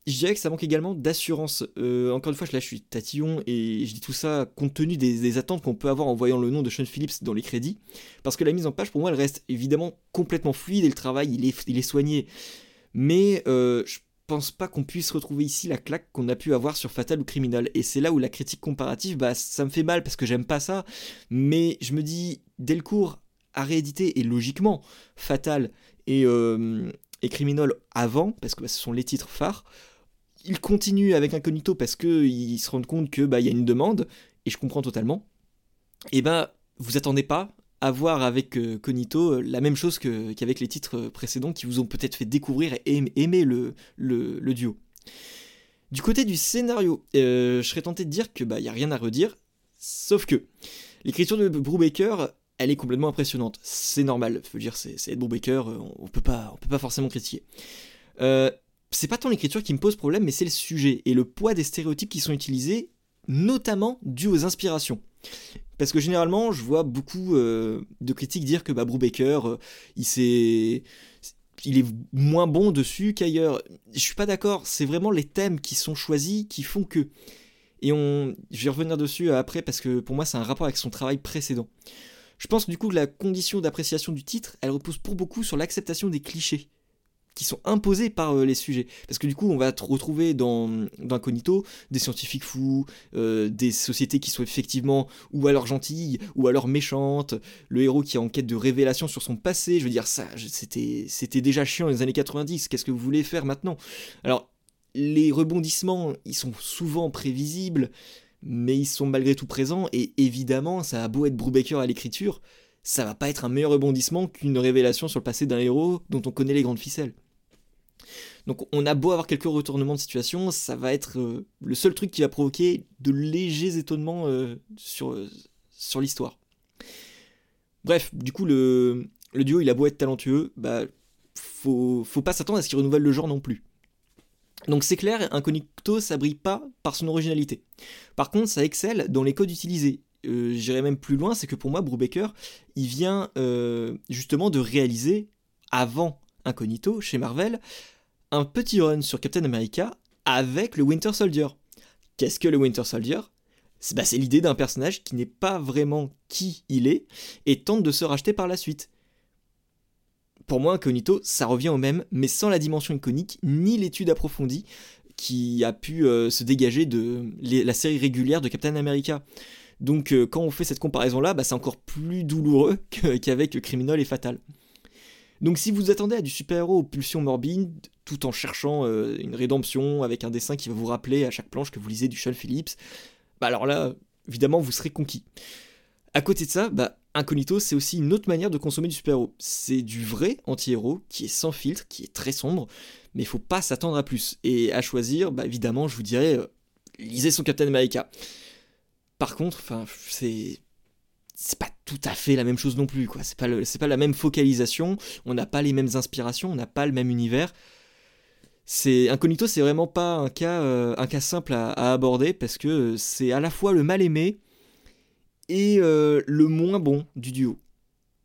je dirais que ça manque également d'assurance. Euh, encore une fois, là je suis tatillon et je dis tout ça compte tenu des, attentes qu'on peut avoir en voyant le nom de Sean Phillips dans les crédits. Parce que la mise en page, pour moi, elle reste évidemment complètement fluide et le travail, il est, il est soigné. Mais euh, je pense pas qu'on puisse retrouver ici la claque qu'on a pu avoir sur Fatal ou Criminal. Et c'est là où la critique comparative, bah, ça me fait mal parce que j'aime pas ça. Mais je me dis, Delcourt a réédité, et logiquement, Fatal et, euh, et Criminal avant, parce que bah, ce sont les titres phares il continue avec Incognito parce qu'ils se rendent compte que bah il y a une demande et je comprends totalement. Et ben vous attendez pas à voir avec euh, Cognito euh, la même chose qu'avec les titres précédents qui vous ont peut-être fait découvrir et aimer le, duo. Du côté du scénario, euh, je serais tenté de dire que bah y a rien à redire, sauf que l'écriture de Brubaker elle est complètement impressionnante. C'est normal, je veux dire, c'est Ed Brubaker, on peut pas, on peut pas forcément critiquer. Euh, c'est pas tant l'écriture qui me pose problème, mais c'est le sujet et le poids des stéréotypes qui sont utilisés, notamment dû aux inspirations. Parce que généralement, je vois beaucoup euh, de critiques dire que bah, Brubaker, euh, il est moins bon dessus qu'ailleurs. Je suis pas d'accord. C'est vraiment les thèmes qui sont choisis qui font que. Et on, je vais revenir dessus après parce que pour moi, c'est un rapport avec son travail précédent. Je pense du coup que la condition d'appréciation du titre, elle repose pour beaucoup sur l'acceptation des clichés qui sont imposées par les sujets. Parce que du coup, on va retrouver dans, dans Incognito des scientifiques fous, des sociétés qui sont effectivement ou alors gentilles, ou alors méchantes, le héros qui est en quête de révélation sur son passé. Je veux dire, ça, c'était déjà chiant les années 90. Qu'est-ce que vous voulez faire maintenant? Alors, les rebondissements, ils sont souvent prévisibles, mais ils sont malgré tout présents, et évidemment, ça a beau être Brubaker à l'écriture, ça va pas être un meilleur rebondissement qu'une révélation sur le passé d'un héros dont on connaît les grandes ficelles. Donc on a beau avoir quelques retournements de situation, ça va être euh, le seul truc qui va provoquer de légers étonnements euh, sur, euh, sur l'histoire. Bref, du coup le, le, duo il a beau être talentueux, bah faut, faut pas s'attendre à ce qu'il renouvelle le genre non plus. Donc c'est clair, Incognito ça brille pas par son originalité. Par contre, ça excelle dans les codes utilisés. J'irai même plus loin, c'est que pour moi, Brubaker, il vient justement de réaliser, avant Incognito, chez Marvel, un petit run sur Captain America avec le Winter Soldier. Qu'est-ce que le Winter Soldier? C'est bah, l'idée d'un personnage qui n'est pas vraiment qui il est et tente de se racheter par la suite pour moi, Incognito, ça revient au même, mais sans la dimension iconique, ni l'étude approfondie qui a pu euh, se dégager de la série régulière de Captain America. Donc euh, quand on fait cette comparaison-là, bah, c'est encore plus douloureux qu'avec Criminal et Fatal. Donc si vous attendez à du super-héros aux pulsions morbides, tout en cherchant euh, une rédemption avec un dessin qui va vous rappeler à chaque planche que vous lisez du Sean Phillips, bah alors là, évidemment, vous serez conquis. À côté de ça, bah, Incognito, c'est aussi une autre manière de consommer du super-héros. C'est du vrai anti-héros qui est sans filtre, qui est très sombre, mais il faut pas s'attendre à plus. Et à choisir, bah évidemment, je vous dirais, euh, lisez son Captain America. Par contre, enfin, c'est c'est pas tout à fait la même chose non plus, quoi. C'est pas la même focalisation. On n'a pas les mêmes inspirations, on n'a pas le même univers. C'est Incognito, c'est vraiment pas un cas, euh, simple à, aborder parce que c'est à la fois le mal aimé et euh, le moins bon du duo.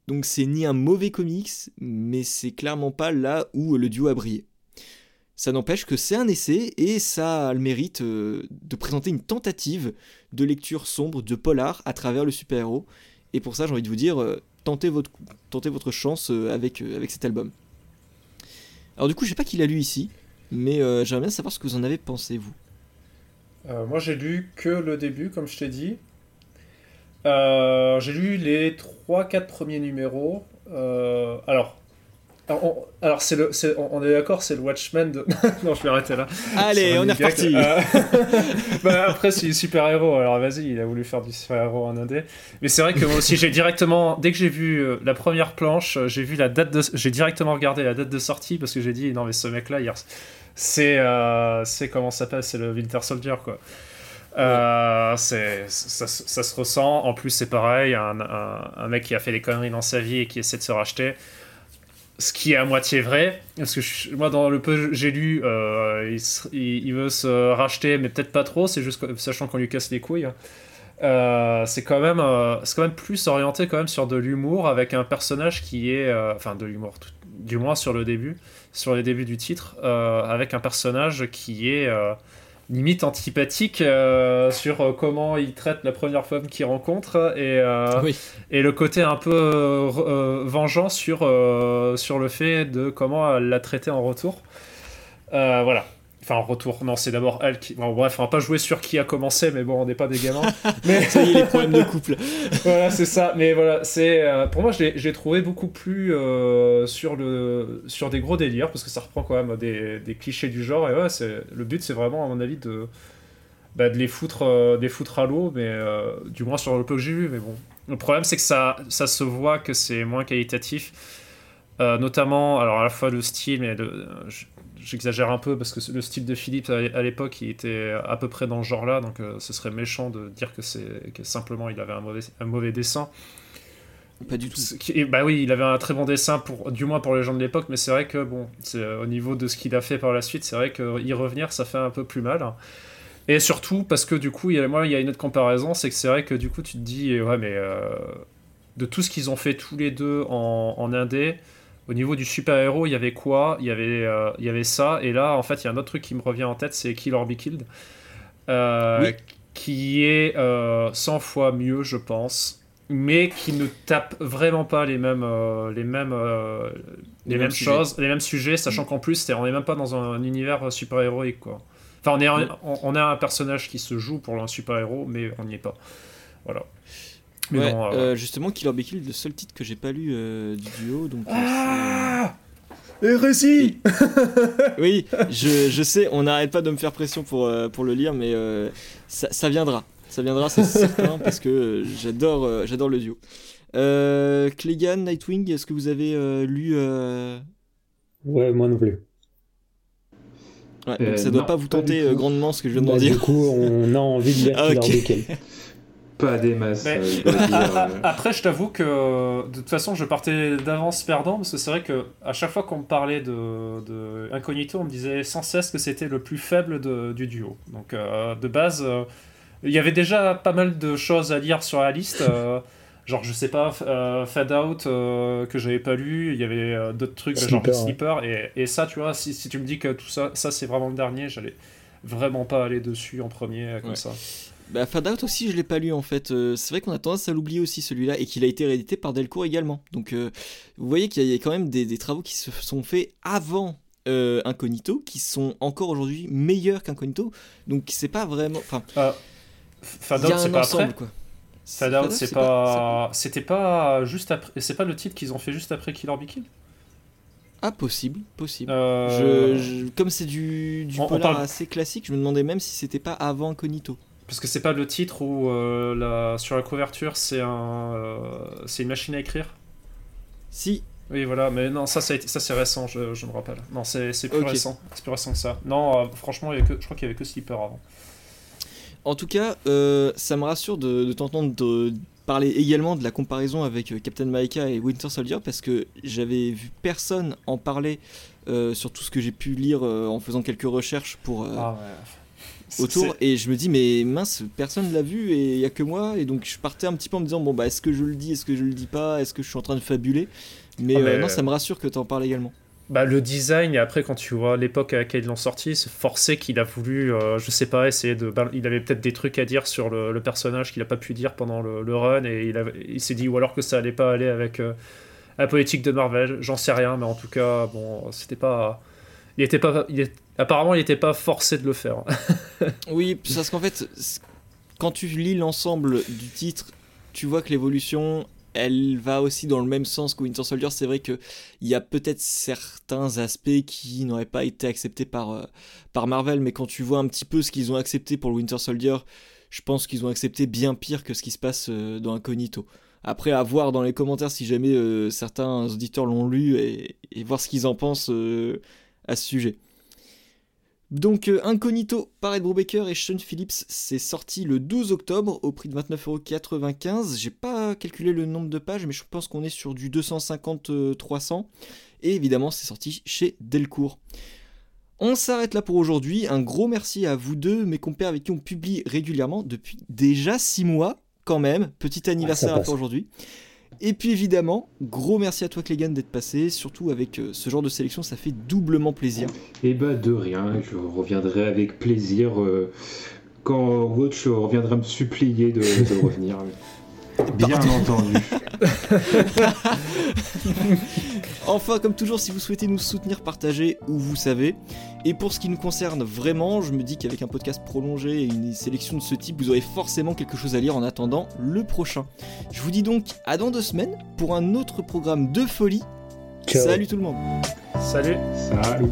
Donc c'est ni un mauvais comics, mais c'est clairement pas là où le duo a brillé. Ça n'empêche que c'est un essai et ça a le mérite euh, de présenter une tentative de lecture sombre de polar à travers le super-héros. Et pour ça, j'ai envie de vous dire, euh, tentez, votre, tentez votre chance avec, avec cet album. Alors du coup, je sais pas qui l'a lu ici, mais j'aimerais bien savoir ce que vous en avez pensé, vous. moi, j'ai lu que le début, comme je t'ai dit. Euh, j'ai lu les 3-4 premiers numéros. Euh, alors, alors, c'est le, on est d'accord, c'est le Watchmen de. non, je vais arrêter là. Allez, on est reparti. Euh, bah, après, c'est super héros. Alors vas-y, il a voulu faire du super héros en indé. Mais c'est vrai que moi aussi, j'ai directement, dès que j'ai vu la première planche, j'ai vu la date de, j'ai directement regardé la date de sortie parce que j'ai dit non mais ce mec là, c'est, c'est comment ça s'appelle, c'est le Winter Soldier quoi. Euh, c'est, ça, se ressent. En plus, c'est pareil, un, un, mec qui a fait des conneries dans sa vie et qui essaie de se racheter. Ce qui est à moitié vrai, parce que moi, dans le peu j'ai lu, euh, il, veut se racheter, mais peut-être pas trop, c'est juste sachant qu'on lui casse les couilles. Euh, c'est quand même c'est quand même plus orienté quand même sur de l'humour avec un personnage qui est enfin de l'humour du moins sur le début sur les débuts du titre avec un personnage qui est limite antipathique euh, sur euh, comment il traite la première femme qu'il rencontre et, euh, et le côté un peu vengeant sur, sur le fait de comment elle l'a traité en retour. voilà. Enfin, en retour, non, c'est d'abord elle qui. bref, on va pas jouer sur qui a commencé, mais bon, on n'est pas des gamins. mais ça y est, les problèmes de couple. voilà, c'est ça. Mais voilà, c'est. Euh, pour moi, j'ai trouvé beaucoup plus euh, sur, le, sur des gros délires, parce que ça reprend quand même des, des clichés du genre. Et ouais, le but, c'est vraiment, à mon avis, de, bah, de les foutre, euh, des foutre à l'eau, mais du moins sur le peu que j'ai vu. Mais bon. Le problème, c'est que ça, ça se voit que c'est moins qualitatif. notamment, alors à la fois le style, mais j'exagère un peu parce que le style de Philippe à l'époque il était à peu près dans ce genre là donc euh, ce serait méchant de dire que c'est que simplement il avait un mauvais, un mauvais dessin. Pas du tout. bah oui il avait un très bon dessin pour du moins pour les gens de l'époque mais c'est vrai que bon c'est au niveau de ce qu'il a fait par la suite c'est vrai que y revenir ça fait un peu plus mal. Et surtout parce que du coup il y a, moi il y a une autre comparaison c'est que c'est vrai que du coup tu te dis ouais mais euh, de tout ce qu'ils ont fait tous les deux en, en indé au niveau du super-héros, il y avait quoi? Il y avait, euh, il y avait ça. Et là, en fait, il y a un autre truc qui me revient en tête, c'est Kill or Be Killed. Euh, qui est 100 euh, fois mieux, je pense. mais qui ne tapent vraiment pas les mêmes, les mêmes, les, mêmes, choses, les mêmes sujets, sachant qu'en plus, on n'est même pas dans un, univers super-héroïque, quoi. Enfin, on est, un, on, a un personnage qui se joue pour un super-héros, mais on n'y est pas. Voilà. Mais justement, Killer Be Kill, le seul titre que j'ai pas lu du duo, donc. Ah Hérésie Oui, je, je, sais, on n'arrête pas de me faire pression pour, pour le lire, mais ça, ça viendra. Ça viendra, c'est certain, parce que euh, j'adore, euh, j'adore le duo. Euh, Clegan, Nightwing, est-ce que vous avez euh, lu Ouais, moi non plus. Ouais, donc ça doit pas vous tenter grandement ce que je viens de bah, dire. Du coup, on a envie de lire ah, okay. Pas des masses. Après, je t'avoue que de toute façon, je partais d'avance perdant parce que c'est vrai que à chaque fois qu'on me parlait de, de, Incognito, on me disait sans cesse que c'était le plus faible de, du duo. Donc de base, il y avait déjà pas mal de choses à lire sur la liste. Euh, genre, je sais pas, euh, Fade Out euh, que j'avais pas lu. Il y avait d'autres trucs, genre Sleeper. Et, et, ça, tu vois, si, si, tu me dis que tout ça, ça c'est vraiment le dernier, j'allais vraiment pas aller dessus en premier comme ça. Bah, Out aussi, je l'ai pas lu en fait. c'est vrai qu'on a tendance à l'oublier aussi celui-là et qu'il a été réédité par Delcourt également. Donc, vous voyez qu'il y, a quand même des, des, travaux qui se sont faits avant Incognito qui sont encore aujourd'hui meilleurs qu'Incognito. Donc, c'est pas vraiment. Enfin. Fade c'est pas après. Quoi. Fade c'est pas. C'était pas juste après. C'est pas le titre qu'ils ont fait juste après Killer Be Kill? Ah, possible, possible. Euh, je, comme c'est du, du polar assez classique, je me demandais même si c'était pas avant Incognito. Parce que c'est pas le titre où euh, la, sur la couverture c'est un, euh, c'est une machine à écrire. Si. Oui, voilà, mais non, ça, ça, ça c'est récent, je, je, me rappelle. Non, c'est plus récent. C'est plus récent que ça. Non, franchement, il y que, je crois qu'il y avait que Sleeper avant. En tout cas, euh, ça me rassure de, t'entendre parler également de la comparaison avec euh, Captain America et Winter Soldier parce que j'avais vu personne en parler euh, sur tout ce que j'ai pu lire en faisant quelques recherches pour ah autour et je me dis mais mince personne l'a vu et il y a que moi et donc je partais un petit peu en me disant bon bah est-ce que je le dis est-ce que je le dis pas est-ce que je suis en train de fabuler? Mais, ah, non ça me rassure que tu en parles également bah, le design, et après, quand tu vois l'époque à laquelle ils l'ont sorti, c'est forcé qu'il a voulu, euh, je sais pas, essayer de. il avait peut-être des trucs à dire sur le, personnage qu'il a pas pu dire pendant le, run, et il, il s'est dit, ou alors que ça allait pas aller avec euh, la politique de Marvel, j'en sais rien, mais en tout cas, bon, c'était pas. Il était pas. Il apparemment, il était pas forcé de le faire. oui, parce qu'en fait, quand tu lis l'ensemble du titre, tu vois que l'évolution elle va aussi dans le même sens que Winter Soldier. C'est vrai qu'il y a peut-être certains aspects qui n'auraient pas été acceptés par, euh, par Marvel, mais quand tu vois un petit peu ce qu'ils ont accepté pour le Winter Soldier, je pense qu'ils ont accepté bien pire que ce qui se passe euh, dans Incognito. Après, à voir dans les commentaires si jamais euh, certains auditeurs l'ont lu et, voir ce qu'ils en pensent à ce sujet. Donc euh, Incognito par Ed Brubaker et Sean Phillips, c'est sorti le 12 octobre au prix de 29,95€. J'ai pas calculé le nombre de pages, mais je pense qu'on est sur du 250-300. Et évidemment, c'est sorti chez Delcourt. On s'arrête là pour aujourd'hui. Un gros merci à vous deux, mes compères avec qui on publie régulièrement depuis déjà 6 mois, quand même. Petit anniversaire à toi aujourd'hui. Et puis évidemment, gros merci à toi Clégan d'être passé, surtout avec euh, ce genre de sélection, ça fait doublement plaisir. Et eh bah de rien, je reviendrai avec plaisir euh, quand Watch reviendra me supplier de, de revenir. Bien entendu. enfin, comme toujours, si vous souhaitez nous soutenir, partagez ou vous savez. Et pour ce qui nous concerne vraiment, je me dis qu'avec un podcast prolongé et une sélection de ce type, vous aurez forcément quelque chose à lire en attendant le prochain. Je vous dis donc à dans deux semaines pour un autre programme de folie. Salut tout le monde. Salut. Salut.